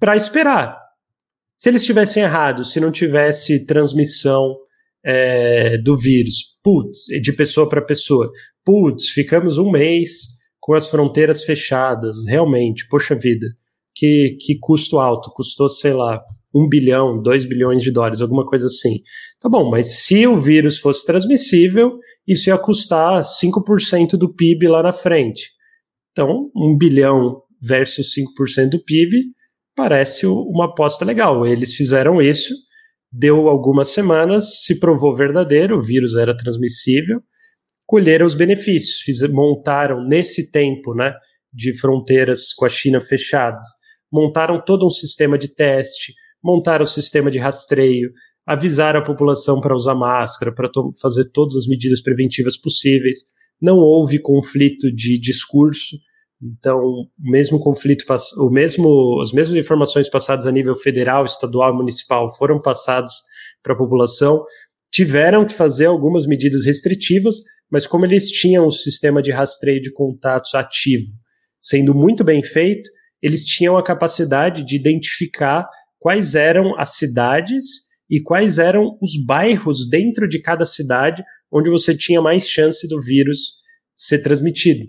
para esperar. Se eles tivessem errado, se não tivesse transmissão é, do vírus, putz, de pessoa para pessoa, putz, ficamos um mês com as fronteiras fechadas, realmente, poxa vida, que, que custo alto, custou, sei lá, um bilhão, dois bilhões de dólares, alguma coisa assim. Tá bom, mas se o vírus fosse transmissível, isso ia custar 5% do PIB lá na frente. Então, um bilhão versus 5% do PIB parece uma aposta legal. Eles fizeram isso, deu algumas semanas, se provou verdadeiro, o vírus era transmissível, colheram os benefícios, fiz, montaram nesse tempo né, de fronteiras com a China fechadas, montaram todo um sistema de teste, montaram o sistema de rastreio, avisaram a população para usar máscara, para fazer todas as medidas preventivas possíveis. Não houve conflito de discurso, então o mesmo conflito, o mesmo, as mesmas informações passadas a nível federal, estadual, municipal foram passadas para a população. Tiveram que fazer algumas medidas restritivas, mas como eles tinham o sistema de rastreio de contatos ativo sendo muito bem feito, eles tinham a capacidade de identificar quais eram as cidades e quais eram os bairros dentro de cada cidade onde você tinha mais chance do vírus ser transmitido.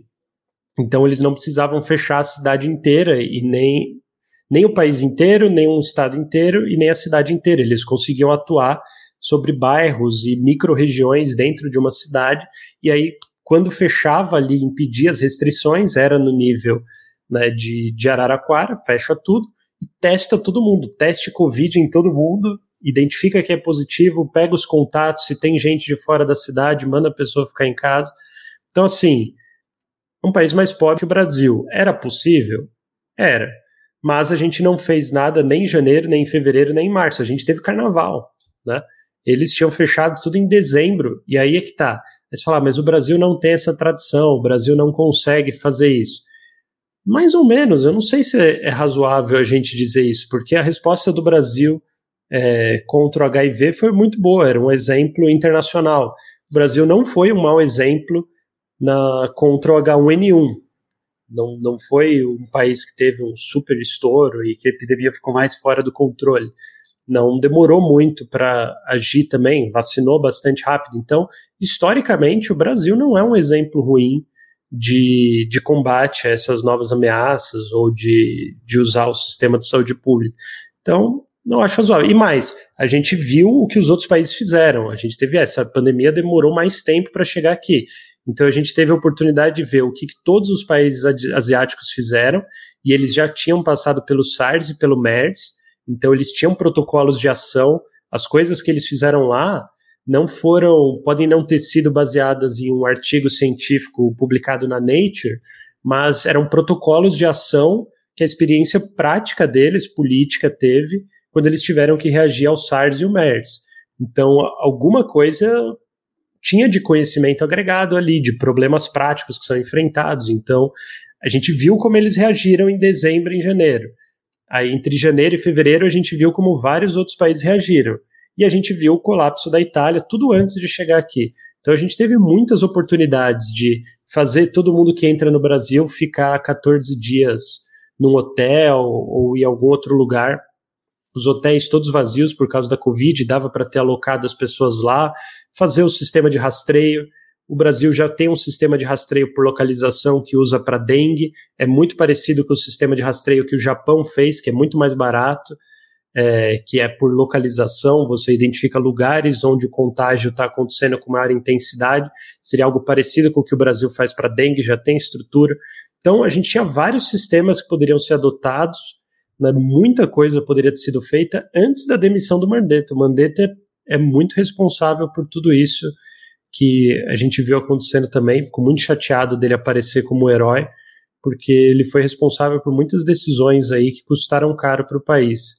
Então eles não precisavam fechar a cidade inteira e nem nem o país inteiro, nem um estado inteiro e nem a cidade inteira. Eles conseguiam atuar sobre bairros e micro-regiões dentro de uma cidade, e aí, quando fechava ali, impedia as restrições, era no nível né, de, de Araraquara, fecha tudo e testa todo mundo, teste Covid em todo mundo, identifica que é positivo, pega os contatos, se tem gente de fora da cidade, manda a pessoa ficar em casa. Então, assim, um país mais pobre que o Brasil. Era possível? Era. Mas a gente não fez nada nem em janeiro, nem em fevereiro, nem em março. A gente teve carnaval, né? Eles tinham fechado tudo em dezembro, e aí é que tá. Aí você fala, ah, mas o Brasil não tem essa tradição, o Brasil não consegue fazer isso. Mais ou menos, eu não sei se é razoável a gente dizer isso, porque a resposta do Brasil é, contra o HIV foi muito boa, era um exemplo internacional. O Brasil não foi um mau exemplo na, contra o H1N1. Não, não foi um país que teve um super estouro e que a epidemia ficou mais fora do controle. Não demorou muito para agir também, vacinou bastante rápido. Então, historicamente, o Brasil não é um exemplo ruim de, de combate a essas novas ameaças ou de, de usar o sistema de saúde pública. Então, não acho razoável. E mais, a gente viu o que os outros países fizeram. A gente teve essa pandemia demorou mais tempo para chegar aqui. Então a gente teve a oportunidade de ver o que, que todos os países asiáticos fizeram, e eles já tinham passado pelo SARS e pelo MERS, então eles tinham protocolos de ação. As coisas que eles fizeram lá não foram, podem não ter sido baseadas em um artigo científico publicado na Nature, mas eram protocolos de ação que a experiência prática deles, política, teve quando eles tiveram que reagir ao SARS e o MERS. Então, alguma coisa tinha de conhecimento agregado ali, de problemas práticos que são enfrentados. Então, a gente viu como eles reagiram em dezembro e em janeiro. Aí, entre janeiro e fevereiro, a gente viu como vários outros países reagiram. E a gente viu o colapso da Itália tudo antes de chegar aqui. Então, a gente teve muitas oportunidades de fazer todo mundo que entra no Brasil ficar 14 dias num hotel ou em algum outro lugar. Os hotéis todos vazios por causa da Covid, dava para ter alocado as pessoas lá fazer o sistema de rastreio. O Brasil já tem um sistema de rastreio por localização que usa para dengue, é muito parecido com o sistema de rastreio que o Japão fez, que é muito mais barato, é, que é por localização, você identifica lugares onde o contágio está acontecendo com maior intensidade, seria algo parecido com o que o Brasil faz para dengue, já tem estrutura. Então, a gente tinha vários sistemas que poderiam ser adotados, né, muita coisa poderia ter sido feita antes da demissão do Mandetta. O Mandetta é muito responsável por tudo isso que a gente viu acontecendo também. Ficou muito chateado dele aparecer como herói, porque ele foi responsável por muitas decisões aí que custaram caro para o país.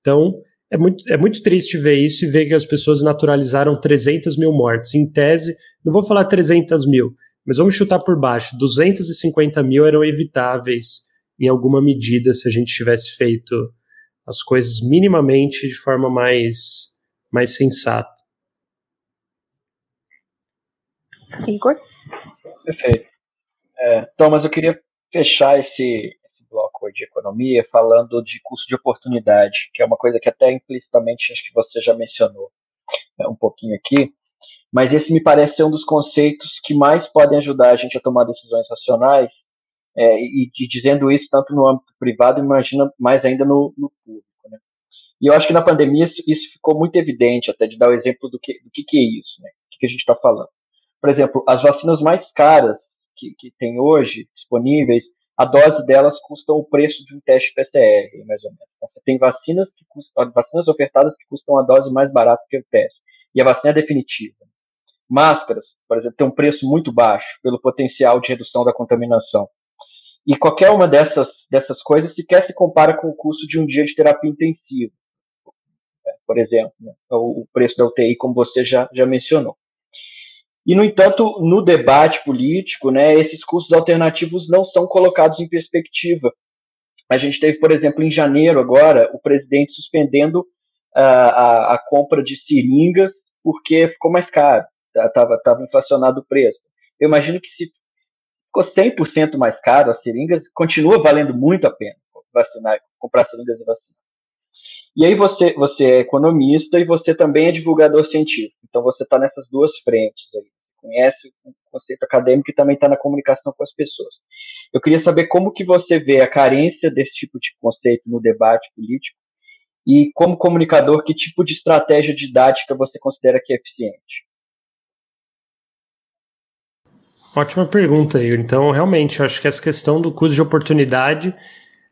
Então, é muito, é muito triste ver isso e ver que as pessoas naturalizaram 300 mil mortes. Em tese, não vou falar 300 mil, mas vamos chutar por baixo: 250 mil eram evitáveis em alguma medida se a gente tivesse feito as coisas minimamente de forma mais mais sensato. Igor? Perfeito. É, Thomas, eu queria fechar esse, esse bloco de economia falando de custo de oportunidade, que é uma coisa que até implicitamente acho que você já mencionou né, um pouquinho aqui, mas esse me parece ser um dos conceitos que mais podem ajudar a gente a tomar decisões racionais, é, e, e, dizendo isso tanto no âmbito privado, imagina mais ainda no, no público. E eu acho que na pandemia isso ficou muito evidente, até de dar o exemplo do que, do que, que é isso, né? O que, a gente está falando. Por exemplo, as vacinas mais caras que, que tem hoje disponíveis, a dose delas custa o preço de um teste PCR, mais ou menos. Então, você tem vacinas que custam, vacinas ofertadas que custam a dose mais barata que o teste. E a vacina é definitiva. Máscaras, por exemplo, tem um preço muito baixo pelo potencial de redução da contaminação. E qualquer uma dessas, dessas coisas sequer se compara com o custo de um dia de terapia intensiva por exemplo, né? o preço da UTI, como você já, já mencionou. E, no entanto, no debate político, né, esses custos alternativos não são colocados em perspectiva. A gente teve, por exemplo, em janeiro agora, o presidente suspendendo a, a, a compra de seringas porque ficou mais caro, estava tá, tava inflacionado o preço. Eu imagino que se ficou 100% mais caro as seringas, continua valendo muito a pena vacinar, comprar seringas e vacinar. E aí você, você é economista e você também é divulgador científico. Então você está nessas duas frentes aí. Conhece o conceito acadêmico e também está na comunicação com as pessoas. Eu queria saber como que você vê a carência desse tipo de conceito no debate político e como comunicador, que tipo de estratégia didática você considera que é eficiente? Ótima pergunta, Igor. Então, realmente, acho que essa questão do custo de oportunidade,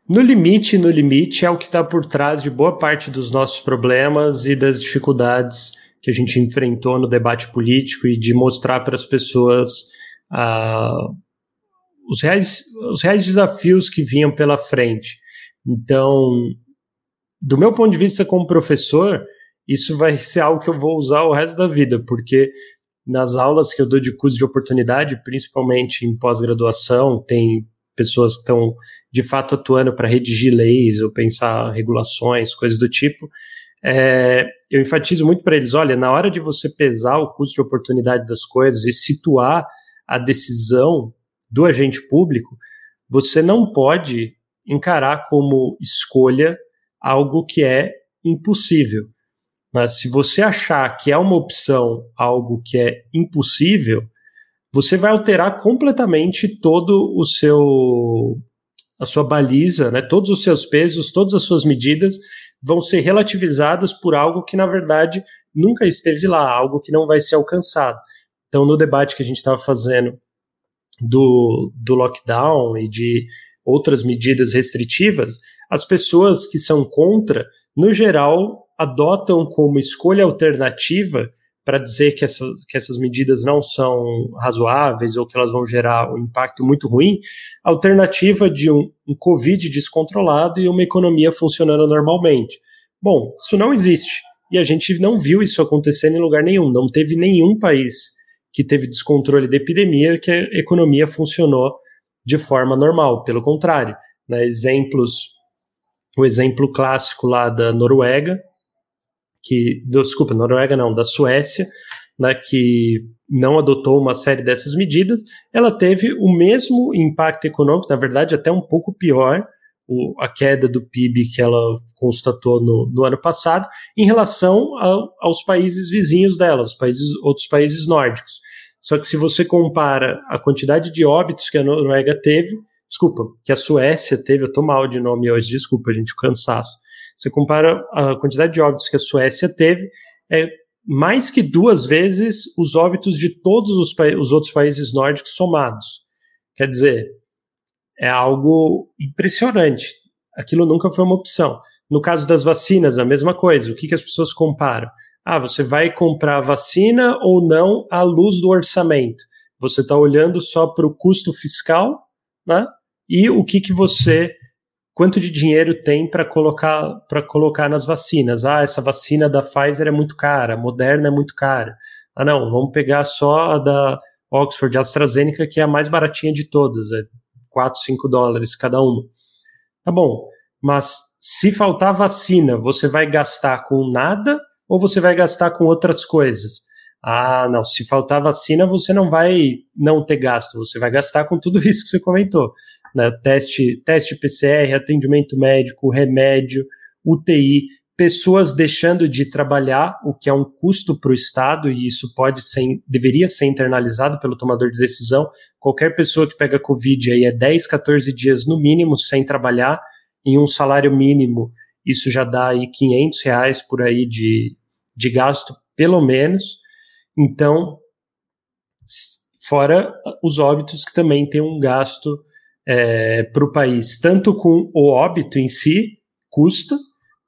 no limite, no limite, é o que está por trás de boa parte dos nossos problemas e das dificuldades que a gente enfrentou no debate político e de mostrar para as pessoas uh, os, reais, os reais desafios que vinham pela frente. Então, do meu ponto de vista como professor, isso vai ser algo que eu vou usar o resto da vida, porque nas aulas que eu dou de curso de oportunidade, principalmente em pós-graduação, tem pessoas que estão de fato atuando para redigir leis ou pensar regulações, coisas do tipo. É, eu enfatizo muito para eles: olha, na hora de você pesar o custo de oportunidade das coisas e situar a decisão do agente público, você não pode encarar como escolha algo que é impossível. Mas se você achar que é uma opção algo que é impossível, você vai alterar completamente todo o seu a sua baliza, né? Todos os seus pesos, todas as suas medidas vão ser relativizadas por algo que na verdade nunca esteve lá, algo que não vai ser alcançado. Então, no debate que a gente estava fazendo do, do lockdown e de outras medidas restritivas, as pessoas que são contra, no geral, adotam como escolha alternativa para dizer que, essa, que essas medidas não são razoáveis ou que elas vão gerar um impacto muito ruim, a alternativa de um, um Covid descontrolado e uma economia funcionando normalmente. Bom, isso não existe. E a gente não viu isso acontecendo em lugar nenhum. Não teve nenhum país que teve descontrole da epidemia que a economia funcionou de forma normal. Pelo contrário, né, exemplos, o exemplo clássico lá da Noruega, que, desculpa, Noruega não, da Suécia, né, que não adotou uma série dessas medidas, ela teve o mesmo impacto econômico, na verdade até um pouco pior, o, a queda do PIB que ela constatou no, no ano passado, em relação ao, aos países vizinhos dela, os países, outros países nórdicos. Só que se você compara a quantidade de óbitos que a Noruega teve, desculpa, que a Suécia teve, eu estou mal de nome hoje, desculpa, gente, cansaço. Você compara a quantidade de óbitos que a Suécia teve, é mais que duas vezes os óbitos de todos os, os outros países nórdicos somados. Quer dizer, é algo impressionante. Aquilo nunca foi uma opção. No caso das vacinas, a mesma coisa. O que, que as pessoas comparam? Ah, você vai comprar vacina ou não à luz do orçamento? Você está olhando só para o custo fiscal, né? E o que, que você quanto de dinheiro tem para colocar para colocar nas vacinas. Ah, essa vacina da Pfizer é muito cara, a Moderna é muito cara. Ah, não, vamos pegar só a da Oxford AstraZeneca, que é a mais baratinha de todas, é 4, 5 dólares cada uma. Tá bom, mas se faltar vacina, você vai gastar com nada ou você vai gastar com outras coisas? Ah, não, se faltar vacina, você não vai não ter gasto, você vai gastar com tudo isso que você comentou né, teste, teste PCR, atendimento médico, remédio, UTI, pessoas deixando de trabalhar, o que é um custo para o Estado, e isso pode ser, deveria ser internalizado pelo tomador de decisão. Qualquer pessoa que pega Covid aí é 10, 14 dias no mínimo sem trabalhar, em um salário mínimo, isso já dá aí 500 reais por aí de, de gasto, pelo menos. Então, fora os óbitos que também tem um gasto é, para o país, tanto com o óbito em si, custa,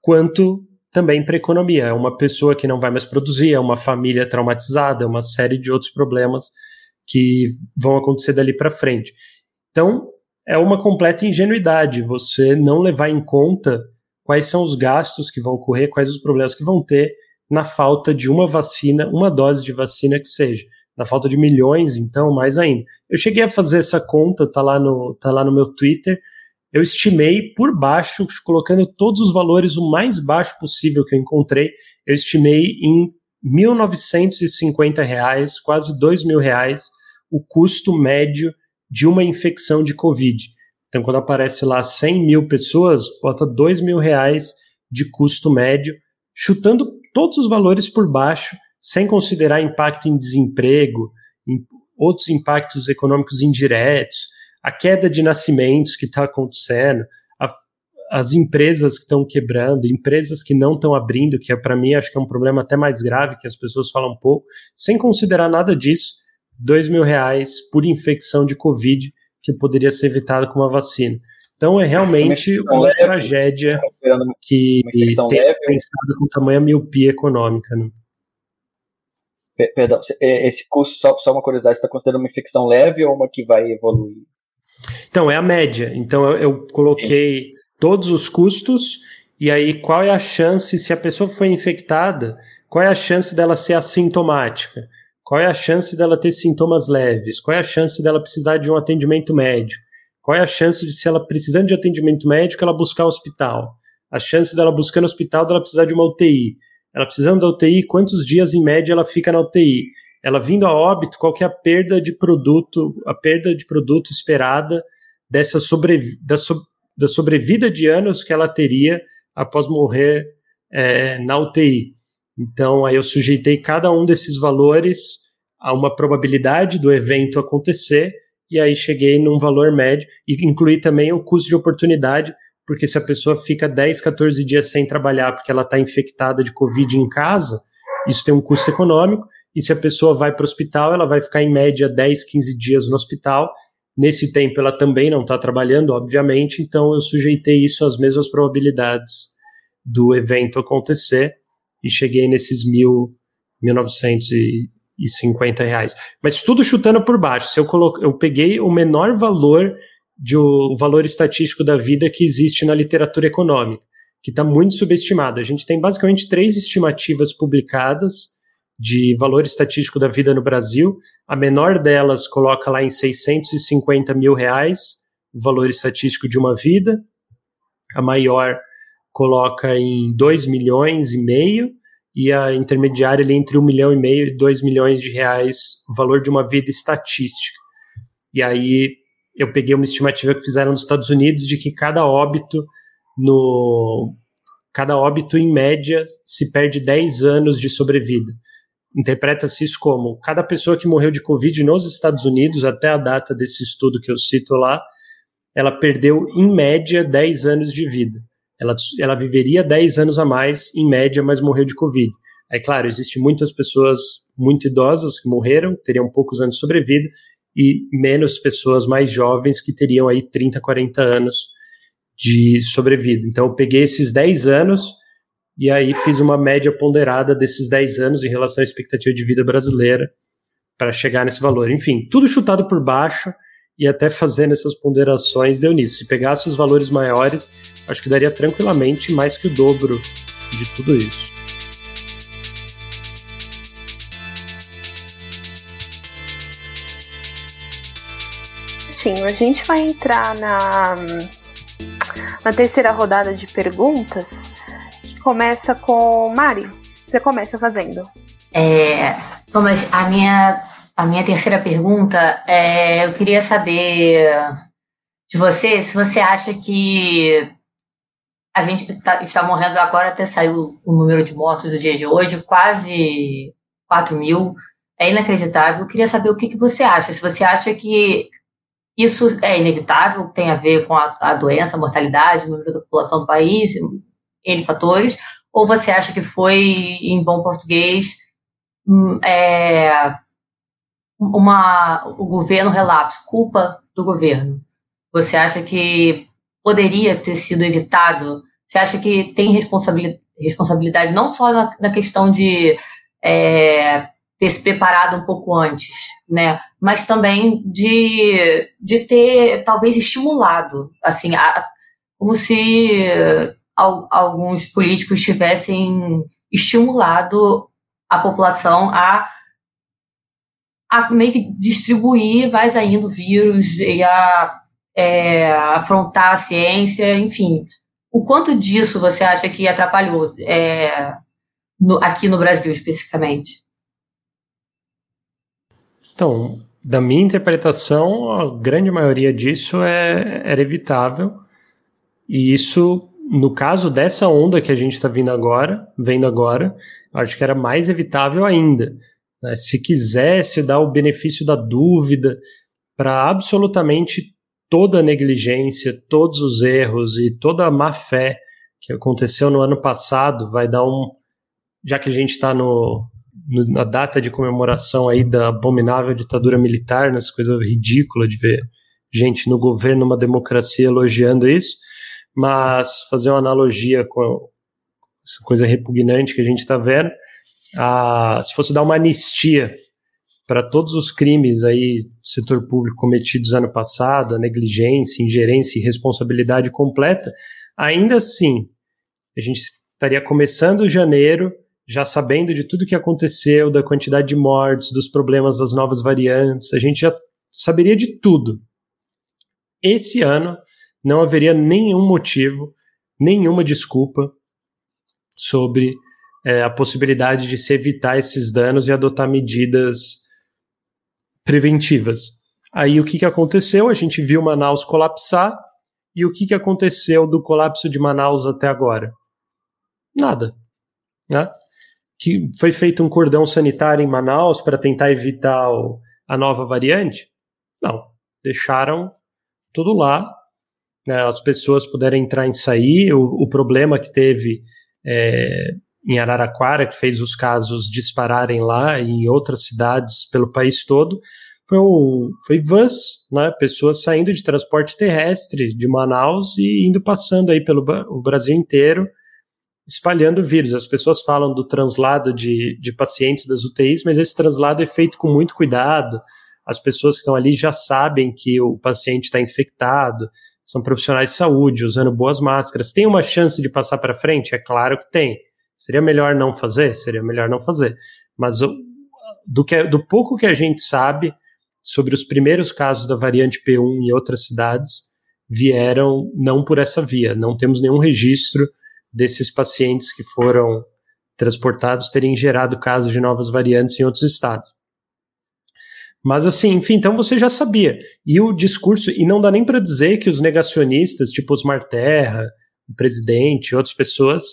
quanto também para a economia. É uma pessoa que não vai mais produzir, é uma família traumatizada, é uma série de outros problemas que vão acontecer dali para frente. Então, é uma completa ingenuidade você não levar em conta quais são os gastos que vão ocorrer, quais os problemas que vão ter na falta de uma vacina, uma dose de vacina que seja na falta de milhões, então, mais ainda. Eu cheguei a fazer essa conta, tá lá no, tá lá no meu Twitter. Eu estimei por baixo, colocando todos os valores o mais baixo possível que eu encontrei, eu estimei em 1.950 reais, quase dois mil reais, o custo médio de uma infecção de Covid. Então, quando aparece lá 100 mil pessoas, bota 2 mil reais de custo médio, chutando todos os valores por baixo, sem considerar impacto em desemprego, em outros impactos econômicos indiretos, a queda de nascimentos que está acontecendo, a, as empresas que estão quebrando, empresas que não estão abrindo, que é, para mim acho que é um problema até mais grave, que as pessoas falam pouco, sem considerar nada disso, dois mil reais por infecção de Covid que poderia ser evitada com uma vacina. Então é realmente uma, uma leve, tragédia que tem leve, pensado com tamanha miopia econômica. Né? Perdão, é, esse custo, só, só uma curiosidade, está considerando uma infecção leve ou uma que vai evoluir? Então, é a média. Então, eu, eu coloquei Sim. todos os custos e aí qual é a chance, se a pessoa foi infectada, qual é a chance dela ser assintomática? Qual é a chance dela ter sintomas leves? Qual é a chance dela precisar de um atendimento médico? Qual é a chance de, se ela precisando de atendimento médico, ela buscar hospital? A chance dela buscando hospital, dela precisar de uma UTI? Ela precisando da UTI, quantos dias em média ela fica na UTI? Ela vindo a óbito, qual que é a perda de produto, a perda de produto esperada dessa sobre, da, so, da sobrevida de anos que ela teria após morrer é, na UTI. Então, aí eu sujeitei cada um desses valores a uma probabilidade do evento acontecer, e aí cheguei num valor médio, e incluí também o custo de oportunidade, porque se a pessoa fica 10, 14 dias sem trabalhar porque ela está infectada de Covid em casa, isso tem um custo econômico, e se a pessoa vai para o hospital, ela vai ficar em média 10, 15 dias no hospital. Nesse tempo, ela também não está trabalhando, obviamente, então eu sujeitei isso às mesmas probabilidades do evento acontecer e cheguei nesses mil, 1.950 reais. Mas tudo chutando por baixo. Se eu, colo... eu peguei o menor valor de o valor estatístico da vida que existe na literatura econômica, que está muito subestimado. A gente tem basicamente três estimativas publicadas de valor estatístico da vida no Brasil. A menor delas coloca lá em 650 mil reais o valor estatístico de uma vida. A maior coloca em 2 milhões e meio e a intermediária ali entre 1 milhão e meio e 2 milhões de reais o valor de uma vida estatística. E aí eu peguei uma estimativa que fizeram nos Estados Unidos de que cada óbito no cada óbito em média se perde 10 anos de sobrevida. Interpreta-se isso como cada pessoa que morreu de covid nos Estados Unidos até a data desse estudo que eu cito lá, ela perdeu em média 10 anos de vida. Ela, ela viveria 10 anos a mais em média, mas morreu de covid. É claro, existem muitas pessoas muito idosas que morreram, teriam poucos anos de sobrevida, e menos pessoas mais jovens que teriam aí 30, 40 anos de sobrevida. Então eu peguei esses 10 anos e aí fiz uma média ponderada desses 10 anos em relação à expectativa de vida brasileira para chegar nesse valor. Enfim, tudo chutado por baixo e até fazendo essas ponderações deu nisso. Se pegasse os valores maiores, acho que daria tranquilamente mais que o dobro de tudo isso. A gente vai entrar na, na terceira rodada de perguntas, que começa com Mari. Você começa fazendo. É, Thomas, a minha, a minha terceira pergunta é: eu queria saber de você se você acha que a gente tá, está morrendo agora, até saiu o número de mortos do dia de hoje, quase 4 mil. É inacreditável. Eu queria saber o que, que você acha. Se você acha que isso é inevitável, tem a ver com a, a doença, a mortalidade, o número da população do país, N fatores, ou você acha que foi, em bom português, hum, é, uma, o governo relapso, culpa do governo? Você acha que poderia ter sido evitado? Você acha que tem responsabilidade, responsabilidade não só na, na questão de é, ter se preparado um pouco antes, né? Mas também de, de ter talvez estimulado, assim, a, como se al, alguns políticos tivessem estimulado a população a, a meio que distribuir mais ainda o vírus e a é, afrontar a ciência, enfim. O quanto disso você acha que atrapalhou é, no, aqui no Brasil especificamente? Então, da minha interpretação, a grande maioria disso é, era evitável. E isso, no caso dessa onda que a gente está vindo agora, vendo agora, acho que era mais evitável ainda. Né? Se quisesse dar o benefício da dúvida para absolutamente toda a negligência, todos os erros e toda a má fé que aconteceu no ano passado, vai dar um. Já que a gente está no, na data de comemoração aí da abominável ditadura militar, nessa coisa ridícula de ver gente no governo, uma democracia elogiando isso, mas fazer uma analogia com essa coisa repugnante que a gente está vendo, a, se fosse dar uma anistia para todos os crimes aí do setor público cometidos ano passado, a negligência, ingerência e responsabilidade completa, ainda assim, a gente estaria começando janeiro já sabendo de tudo que aconteceu, da quantidade de mortes, dos problemas das novas variantes, a gente já saberia de tudo. Esse ano não haveria nenhum motivo, nenhuma desculpa sobre é, a possibilidade de se evitar esses danos e adotar medidas preventivas. Aí o que, que aconteceu? A gente viu Manaus colapsar, e o que, que aconteceu do colapso de Manaus até agora? Nada. Né? Que foi feito um cordão sanitário em Manaus para tentar evitar o, a nova variante? Não, deixaram tudo lá, né, as pessoas puderam entrar e sair. O, o problema que teve é, em Araraquara, que fez os casos dispararem lá e em outras cidades pelo país todo, foi, o, foi vans, né, pessoas saindo de transporte terrestre de Manaus e indo passando aí pelo o Brasil inteiro espalhando vírus. As pessoas falam do translado de, de pacientes das UTIs, mas esse translado é feito com muito cuidado. As pessoas que estão ali já sabem que o paciente está infectado, são profissionais de saúde, usando boas máscaras. Tem uma chance de passar para frente? É claro que tem. Seria melhor não fazer? Seria melhor não fazer. Mas do, que, do pouco que a gente sabe sobre os primeiros casos da variante P1 em outras cidades, vieram não por essa via. Não temos nenhum registro desses pacientes que foram transportados terem gerado casos de novas variantes em outros estados. Mas assim, enfim, então você já sabia. E o discurso, e não dá nem para dizer que os negacionistas, tipo Osmar Terra, o presidente, outras pessoas,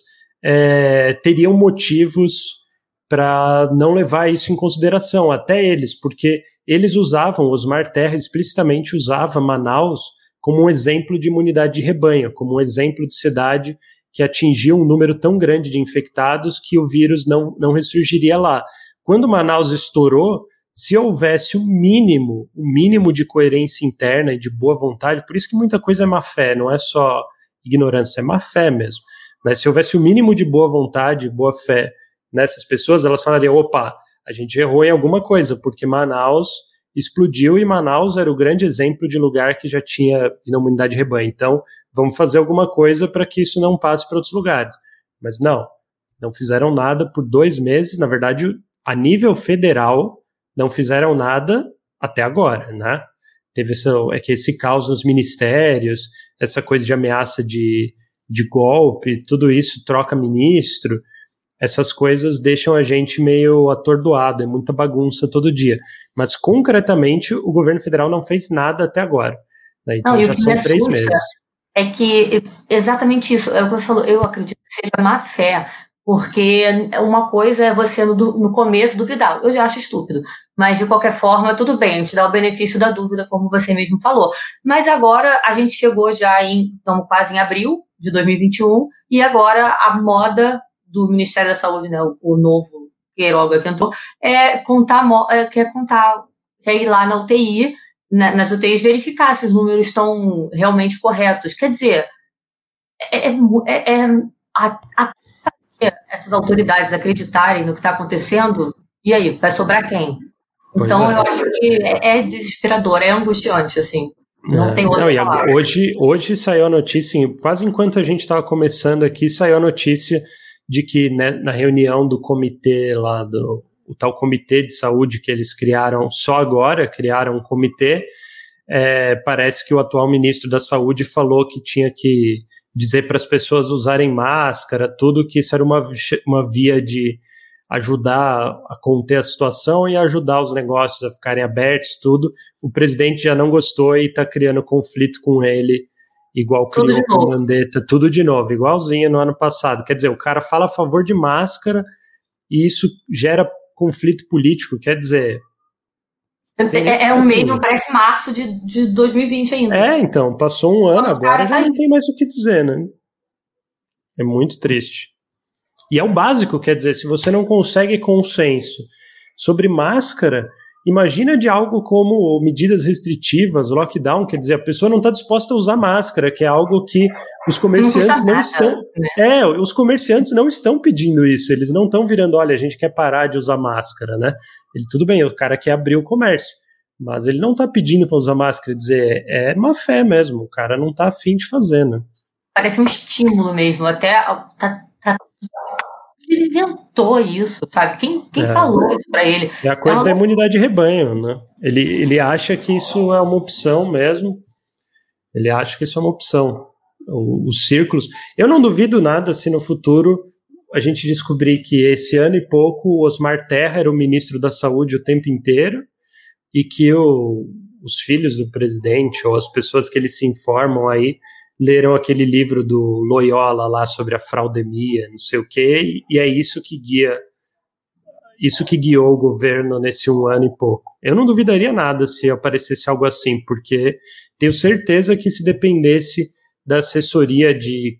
é, teriam motivos para não levar isso em consideração, até eles, porque eles usavam, Osmar Terra explicitamente usava Manaus como um exemplo de imunidade de rebanho, como um exemplo de cidade que atingiu um número tão grande de infectados que o vírus não, não ressurgiria lá. Quando Manaus estourou, se houvesse um mínimo, um mínimo de coerência interna e de boa vontade, por isso que muita coisa é má fé, não é só ignorância, é má fé mesmo. Né? Se houvesse o um mínimo de boa vontade, boa fé nessas pessoas, elas falariam: opa, a gente errou em alguma coisa, porque Manaus explodiu e Manaus era o grande exemplo de lugar que já tinha imunidade de rebanho. Então, vamos fazer alguma coisa para que isso não passe para outros lugares. Mas não, não fizeram nada por dois meses. Na verdade, a nível federal, não fizeram nada até agora, né? Teve essa, é que esse caos nos ministérios, essa coisa de ameaça de, de golpe, tudo isso, troca ministro essas coisas deixam a gente meio atordoado, é muita bagunça todo dia. Mas concretamente, o governo federal não fez nada até agora. Né? Então não, já são três meses. É que exatamente isso, é o que você falou, eu acredito que seja má fé, porque uma coisa é você no, no começo duvidar, eu já acho estúpido, mas de qualquer forma, tudo bem, a gente dá o benefício da dúvida, como você mesmo falou. Mas agora a gente chegou já em, estamos quase em abril de 2021, e agora a moda do Ministério da Saúde, né, o, novo Queiroga que entrou, é contar, é, quer contar, quer ir lá na UTI, na, nas UTIs, verificar se os números estão realmente corretos. Quer dizer, é, é, é, é a, a, essas autoridades acreditarem no que está acontecendo, e aí, vai sobrar quem? então, é. eu acho que é, é, desesperador, é angustiante, assim. Não é. tem outra Não, hoje, hoje saiu a notícia, quase enquanto a gente estava começando aqui, saiu a notícia de que né, na reunião do comitê lá do o tal comitê de saúde que eles criaram só agora, criaram um comitê, é, parece que o atual ministro da saúde falou que tinha que dizer para as pessoas usarem máscara, tudo que isso era uma, uma via de ajudar a conter a situação e ajudar os negócios a ficarem abertos, tudo. O presidente já não gostou e está criando conflito com ele, igual criou com Mandetta, tudo de novo, igualzinho no ano passado. Quer dizer, o cara fala a favor de máscara e isso gera conflito político, quer dizer. Tem, é, é um assim, mês, parece março de, de 2020 ainda. É, então, passou um ano, agora já tá não tem mais o que dizer, né? É muito triste. E é o básico, quer dizer, se você não consegue consenso sobre máscara, imagina de algo como medidas restritivas, lockdown, quer dizer, a pessoa não está disposta a usar máscara, que é algo que os comerciantes não, não estão. Né? É, os comerciantes não estão pedindo isso, eles não estão virando, olha, a gente quer parar de usar máscara, né? Ele, tudo bem, o cara quer abrir o comércio. Mas ele não está pedindo para usar máscara, dizer, é má fé mesmo, o cara não está afim de fazer, né? Parece um estímulo mesmo, até tá, tá ele inventou isso, sabe? Quem, quem é. falou isso para ele? É a coisa da imunidade de rebanho, né? Ele, ele acha que isso é uma opção mesmo. Ele acha que isso é uma opção. O, os círculos. Eu não duvido nada se no futuro a gente descobrir que esse ano e pouco o Osmar Terra era o ministro da Saúde o tempo inteiro e que o, os filhos do presidente ou as pessoas que eles se informam aí leram aquele livro do Loyola lá sobre a fraudemia, não sei o quê, e é isso que guia isso que guiou o governo nesse um ano e pouco. Eu não duvidaria nada se aparecesse algo assim, porque tenho certeza que se dependesse da assessoria de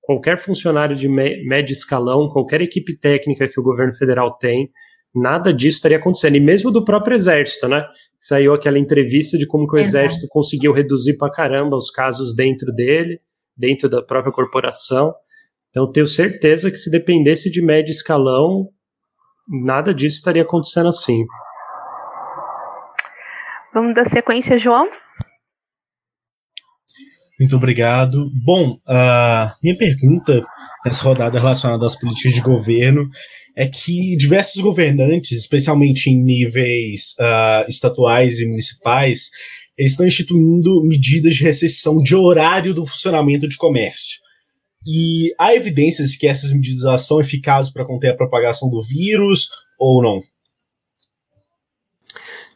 qualquer funcionário de médio escalão, qualquer equipe técnica que o governo federal tem, nada disso estaria acontecendo. E mesmo do próprio exército, né? Saiu aquela entrevista de como que o Exato. exército conseguiu reduzir pra caramba os casos dentro dele, dentro da própria corporação. Então, tenho certeza que se dependesse de médio escalão, nada disso estaria acontecendo assim. Vamos dar sequência, João? Muito obrigado. Bom, uh, minha pergunta nessa rodada relacionada às políticas de governo é que diversos governantes, especialmente em níveis uh, estatuais e municipais, estão instituindo medidas de restrição de horário do funcionamento de comércio. E há evidências que essas medidas são eficazes para conter a propagação do vírus ou não?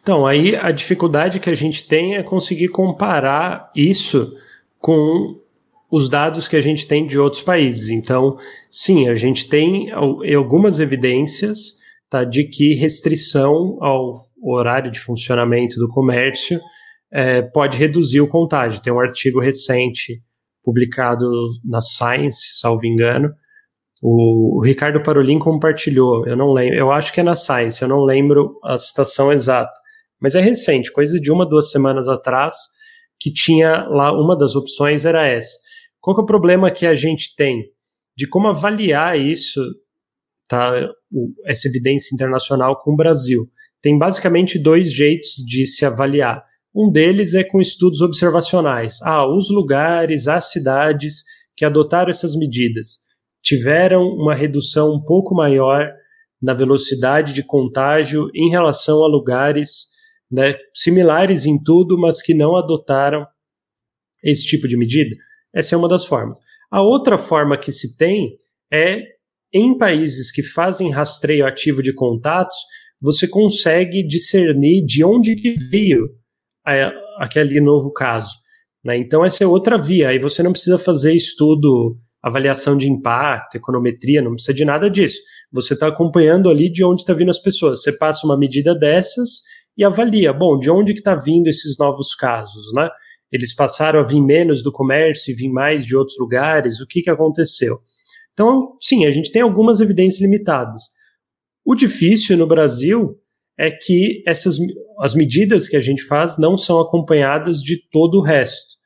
Então, aí a dificuldade que a gente tem é conseguir comparar isso com os dados que a gente tem de outros países. Então, sim, a gente tem algumas evidências tá, de que restrição ao horário de funcionamento do comércio é, pode reduzir o contágio. Tem um artigo recente publicado na Science, salvo engano. O, o Ricardo Parolin compartilhou, eu não lembro, eu acho que é na Science, eu não lembro a citação exata, mas é recente, coisa de uma, duas semanas atrás, que tinha lá, uma das opções era essa qual é o problema que a gente tem de como avaliar isso, tá, essa evidência internacional com o Brasil? Tem basicamente dois jeitos de se avaliar. Um deles é com estudos observacionais. Ah, os lugares, as cidades que adotaram essas medidas tiveram uma redução um pouco maior na velocidade de contágio em relação a lugares né, similares em tudo, mas que não adotaram esse tipo de medida. Essa é uma das formas. A outra forma que se tem é em países que fazem rastreio ativo de contatos, você consegue discernir de onde veio aquele novo caso. Né? Então, essa é outra via. Aí você não precisa fazer estudo, avaliação de impacto, econometria, não precisa de nada disso. Você está acompanhando ali de onde está vindo as pessoas. Você passa uma medida dessas e avalia, bom, de onde que está vindo esses novos casos, né? Eles passaram a vir menos do comércio e vir mais de outros lugares, o que, que aconteceu? Então, sim, a gente tem algumas evidências limitadas. O difícil no Brasil é que essas as medidas que a gente faz não são acompanhadas de todo o resto.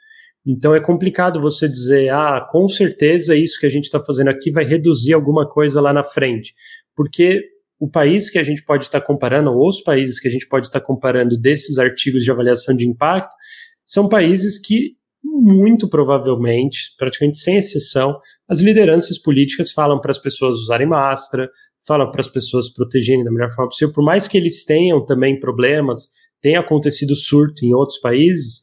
Então é complicado você dizer, ah, com certeza isso que a gente está fazendo aqui vai reduzir alguma coisa lá na frente, porque o país que a gente pode estar comparando, ou os países que a gente pode estar comparando desses artigos de avaliação de impacto, são países que, muito provavelmente, praticamente sem exceção, as lideranças políticas falam para as pessoas usarem máscara, falam para as pessoas protegerem da melhor forma possível, por mais que eles tenham também problemas, tenha acontecido surto em outros países,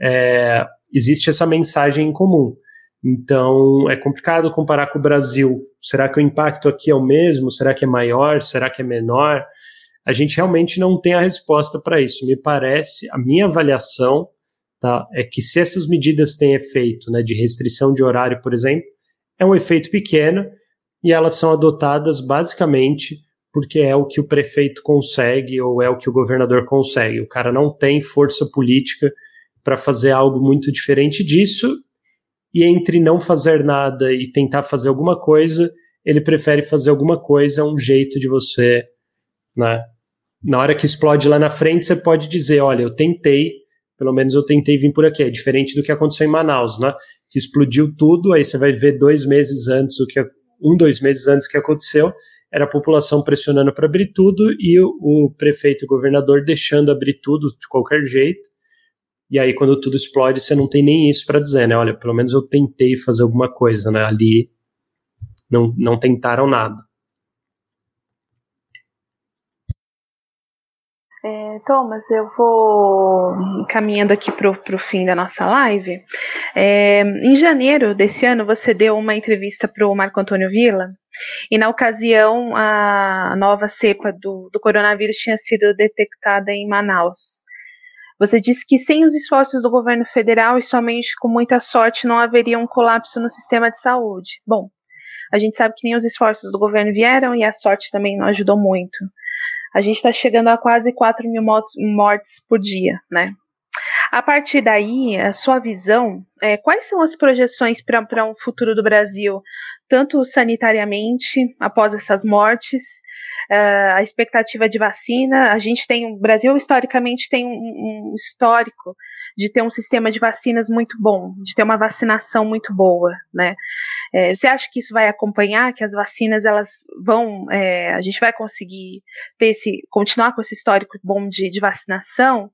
é, existe essa mensagem em comum. Então é complicado comparar com o Brasil. Será que o impacto aqui é o mesmo? Será que é maior? Será que é menor? A gente realmente não tem a resposta para isso. Me parece, a minha avaliação tá, é que se essas medidas têm efeito né, de restrição de horário, por exemplo, é um efeito pequeno e elas são adotadas basicamente porque é o que o prefeito consegue ou é o que o governador consegue. O cara não tem força política para fazer algo muito diferente disso e entre não fazer nada e tentar fazer alguma coisa, ele prefere fazer alguma coisa, é um jeito de você, né? Na hora que explode lá na frente, você pode dizer, olha, eu tentei, pelo menos eu tentei vir por aqui. É diferente do que aconteceu em Manaus, né? Que explodiu tudo, aí você vai ver dois meses antes o que um, dois meses antes o que aconteceu, era a população pressionando para abrir tudo e o, o prefeito e o governador deixando abrir tudo de qualquer jeito. E aí, quando tudo explode, você não tem nem isso para dizer, né? Olha, pelo menos eu tentei fazer alguma coisa, né? Ali não, não tentaram nada. É, Thomas, eu vou caminhando aqui para o fim da nossa live. É, em janeiro desse ano, você deu uma entrevista para o Marco Antônio Villa, e na ocasião, a nova cepa do, do coronavírus tinha sido detectada em Manaus. Você disse que sem os esforços do governo federal e somente com muita sorte não haveria um colapso no sistema de saúde. Bom, a gente sabe que nem os esforços do governo vieram e a sorte também não ajudou muito. A gente está chegando a quase 4 mil mortes por dia, né? A partir daí, a sua visão, é, quais são as projeções para um futuro do Brasil, tanto sanitariamente, após essas mortes, uh, a expectativa de vacina. A gente tem, o Brasil historicamente tem um, um, histórico de ter um sistema de vacinas muito bom, de ter uma vacinação muito boa, né? É, você acha que isso vai acompanhar, que as vacinas elas vão, é, a gente vai conseguir ter esse, continuar com esse histórico bom de, de vacinação?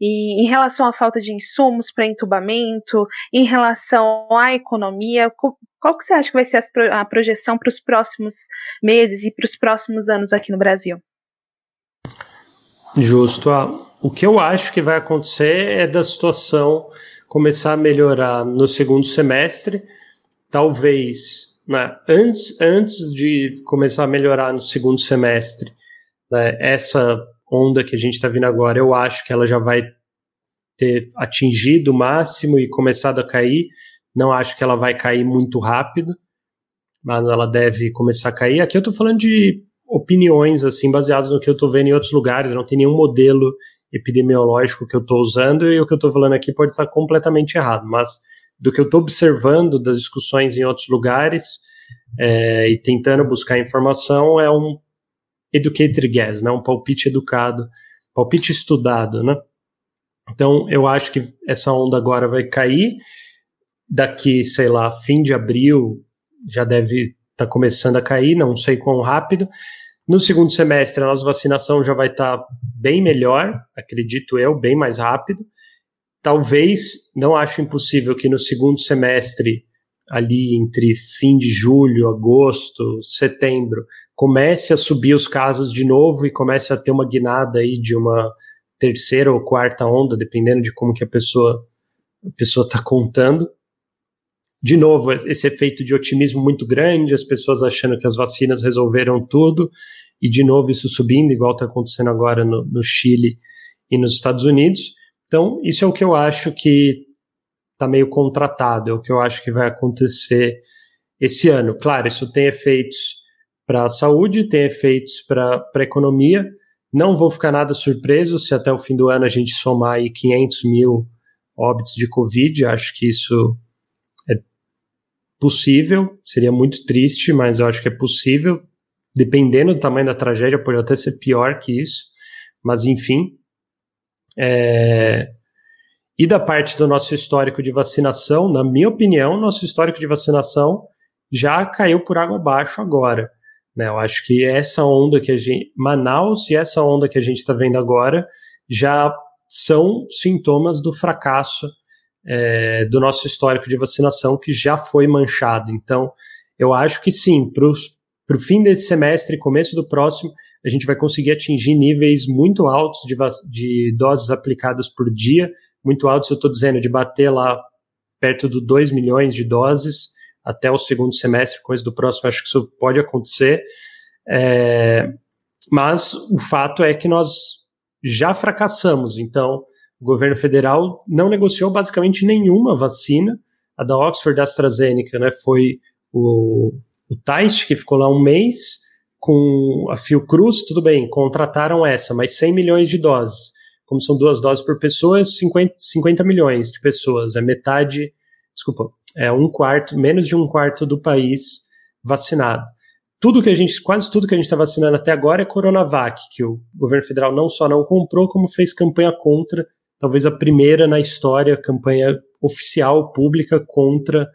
E em relação à falta de insumos para entubamento, em relação à economia, qual que você acha que vai ser a projeção para os próximos meses e para os próximos anos aqui no Brasil? Justo. Ah, o que eu acho que vai acontecer é da situação começar a melhorar no segundo semestre, talvez né, antes, antes de começar a melhorar no segundo semestre, né, essa onda que a gente está vindo agora, eu acho que ela já vai ter atingido o máximo e começado a cair. Não acho que ela vai cair muito rápido, mas ela deve começar a cair. Aqui eu estou falando de opiniões assim baseadas no que eu estou vendo em outros lugares. Não tem nenhum modelo epidemiológico que eu estou usando e o que eu estou falando aqui pode estar completamente errado. Mas do que eu estou observando das discussões em outros lugares é, e tentando buscar informação é um educated guess, né? Um palpite educado, palpite estudado, né? Então, eu acho que essa onda agora vai cair. Daqui, sei lá, fim de abril já deve estar tá começando a cair, não sei quão rápido. No segundo semestre, a nossa vacinação já vai estar tá bem melhor, acredito eu, bem mais rápido. Talvez, não acho impossível que no segundo semestre, ali entre fim de julho, agosto, setembro, comece a subir os casos de novo e comece a ter uma guinada aí de uma terceira ou quarta onda, dependendo de como que a pessoa a pessoa está contando. De novo, esse efeito de otimismo muito grande, as pessoas achando que as vacinas resolveram tudo, e de novo isso subindo, igual está acontecendo agora no, no Chile e nos Estados Unidos. Então, isso é o que eu acho que está meio contratado, é o que eu acho que vai acontecer esse ano. Claro, isso tem efeitos para a saúde, tem efeitos para a economia. Não vou ficar nada surpreso se até o fim do ano a gente somar aí 500 mil óbitos de Covid. Acho que isso possível. Seria muito triste, mas eu acho que é possível. Dependendo do tamanho da tragédia, pode até ser pior que isso. Mas enfim. É... E da parte do nosso histórico de vacinação, na minha opinião, nosso histórico de vacinação já caiu por água abaixo agora. Né? Eu acho que essa onda que a gente. Manaus e essa onda que a gente está vendo agora já são sintomas do fracasso é, do nosso histórico de vacinação que já foi manchado. Então, eu acho que sim, para o fim desse semestre começo do próximo, a gente vai conseguir atingir níveis muito altos de, de doses aplicadas por dia, muito altos, eu estou dizendo, de bater lá perto do 2 milhões de doses até o segundo semestre, coisa do próximo, acho que isso pode acontecer. É, mas o fato é que nós já fracassamos, então o governo federal não negociou basicamente nenhuma vacina. A da Oxford da AstraZeneca né, foi o, o que ficou lá um mês, com a Fiocruz, tudo bem, contrataram essa, mas 100 milhões de doses. Como são duas doses por pessoa, 50, 50 milhões de pessoas, é metade, desculpa, é um quarto, menos de um quarto do país vacinado. Tudo que a gente, quase tudo que a gente está vacinando até agora é Coronavac, que o governo federal não só não comprou, como fez campanha contra, talvez a primeira na história, campanha oficial, pública, contra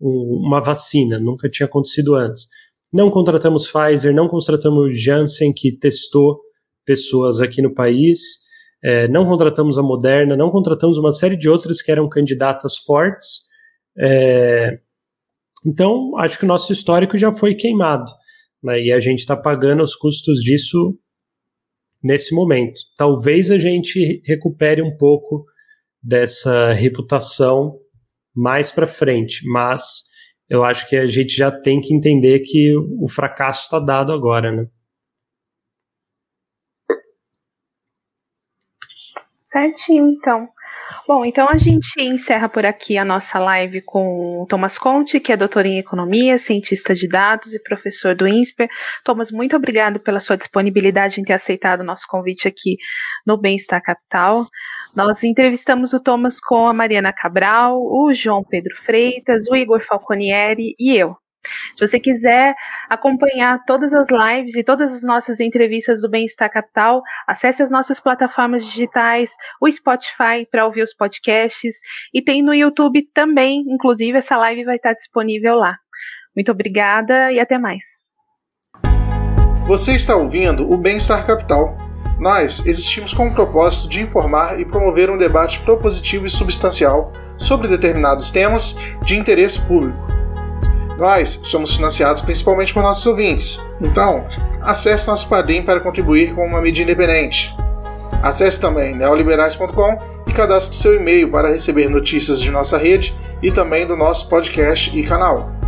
uma vacina. Nunca tinha acontecido antes. Não contratamos Pfizer, não contratamos Janssen, que testou pessoas aqui no país. É, não contratamos a Moderna, não contratamos uma série de outras que eram candidatas fortes. É, então, acho que o nosso histórico já foi queimado. Né, e a gente está pagando os custos disso nesse momento. Talvez a gente recupere um pouco dessa reputação mais para frente, mas eu acho que a gente já tem que entender que o fracasso está dado agora, né? Certinho, então. Bom, então a gente encerra por aqui a nossa live com o Thomas Conte, que é doutor em economia, cientista de dados e professor do INSPER. Thomas, muito obrigado pela sua disponibilidade em ter aceitado o nosso convite aqui no Bem-Estar Capital. Nós entrevistamos o Thomas com a Mariana Cabral, o João Pedro Freitas, o Igor Falconieri e eu. Se você quiser acompanhar todas as lives e todas as nossas entrevistas do Bem-Estar Capital, acesse as nossas plataformas digitais, o Spotify para ouvir os podcasts e tem no YouTube também, inclusive essa live vai estar disponível lá. Muito obrigada e até mais. Você está ouvindo o Bem-Estar Capital. Nós existimos com o propósito de informar e promover um debate propositivo e substancial sobre determinados temas de interesse público nós somos financiados principalmente por nossos ouvintes. Então, acesse nosso Padrim para contribuir com uma mídia independente. Acesse também neoliberais.com e cadastre seu e-mail para receber notícias de nossa rede e também do nosso podcast e canal.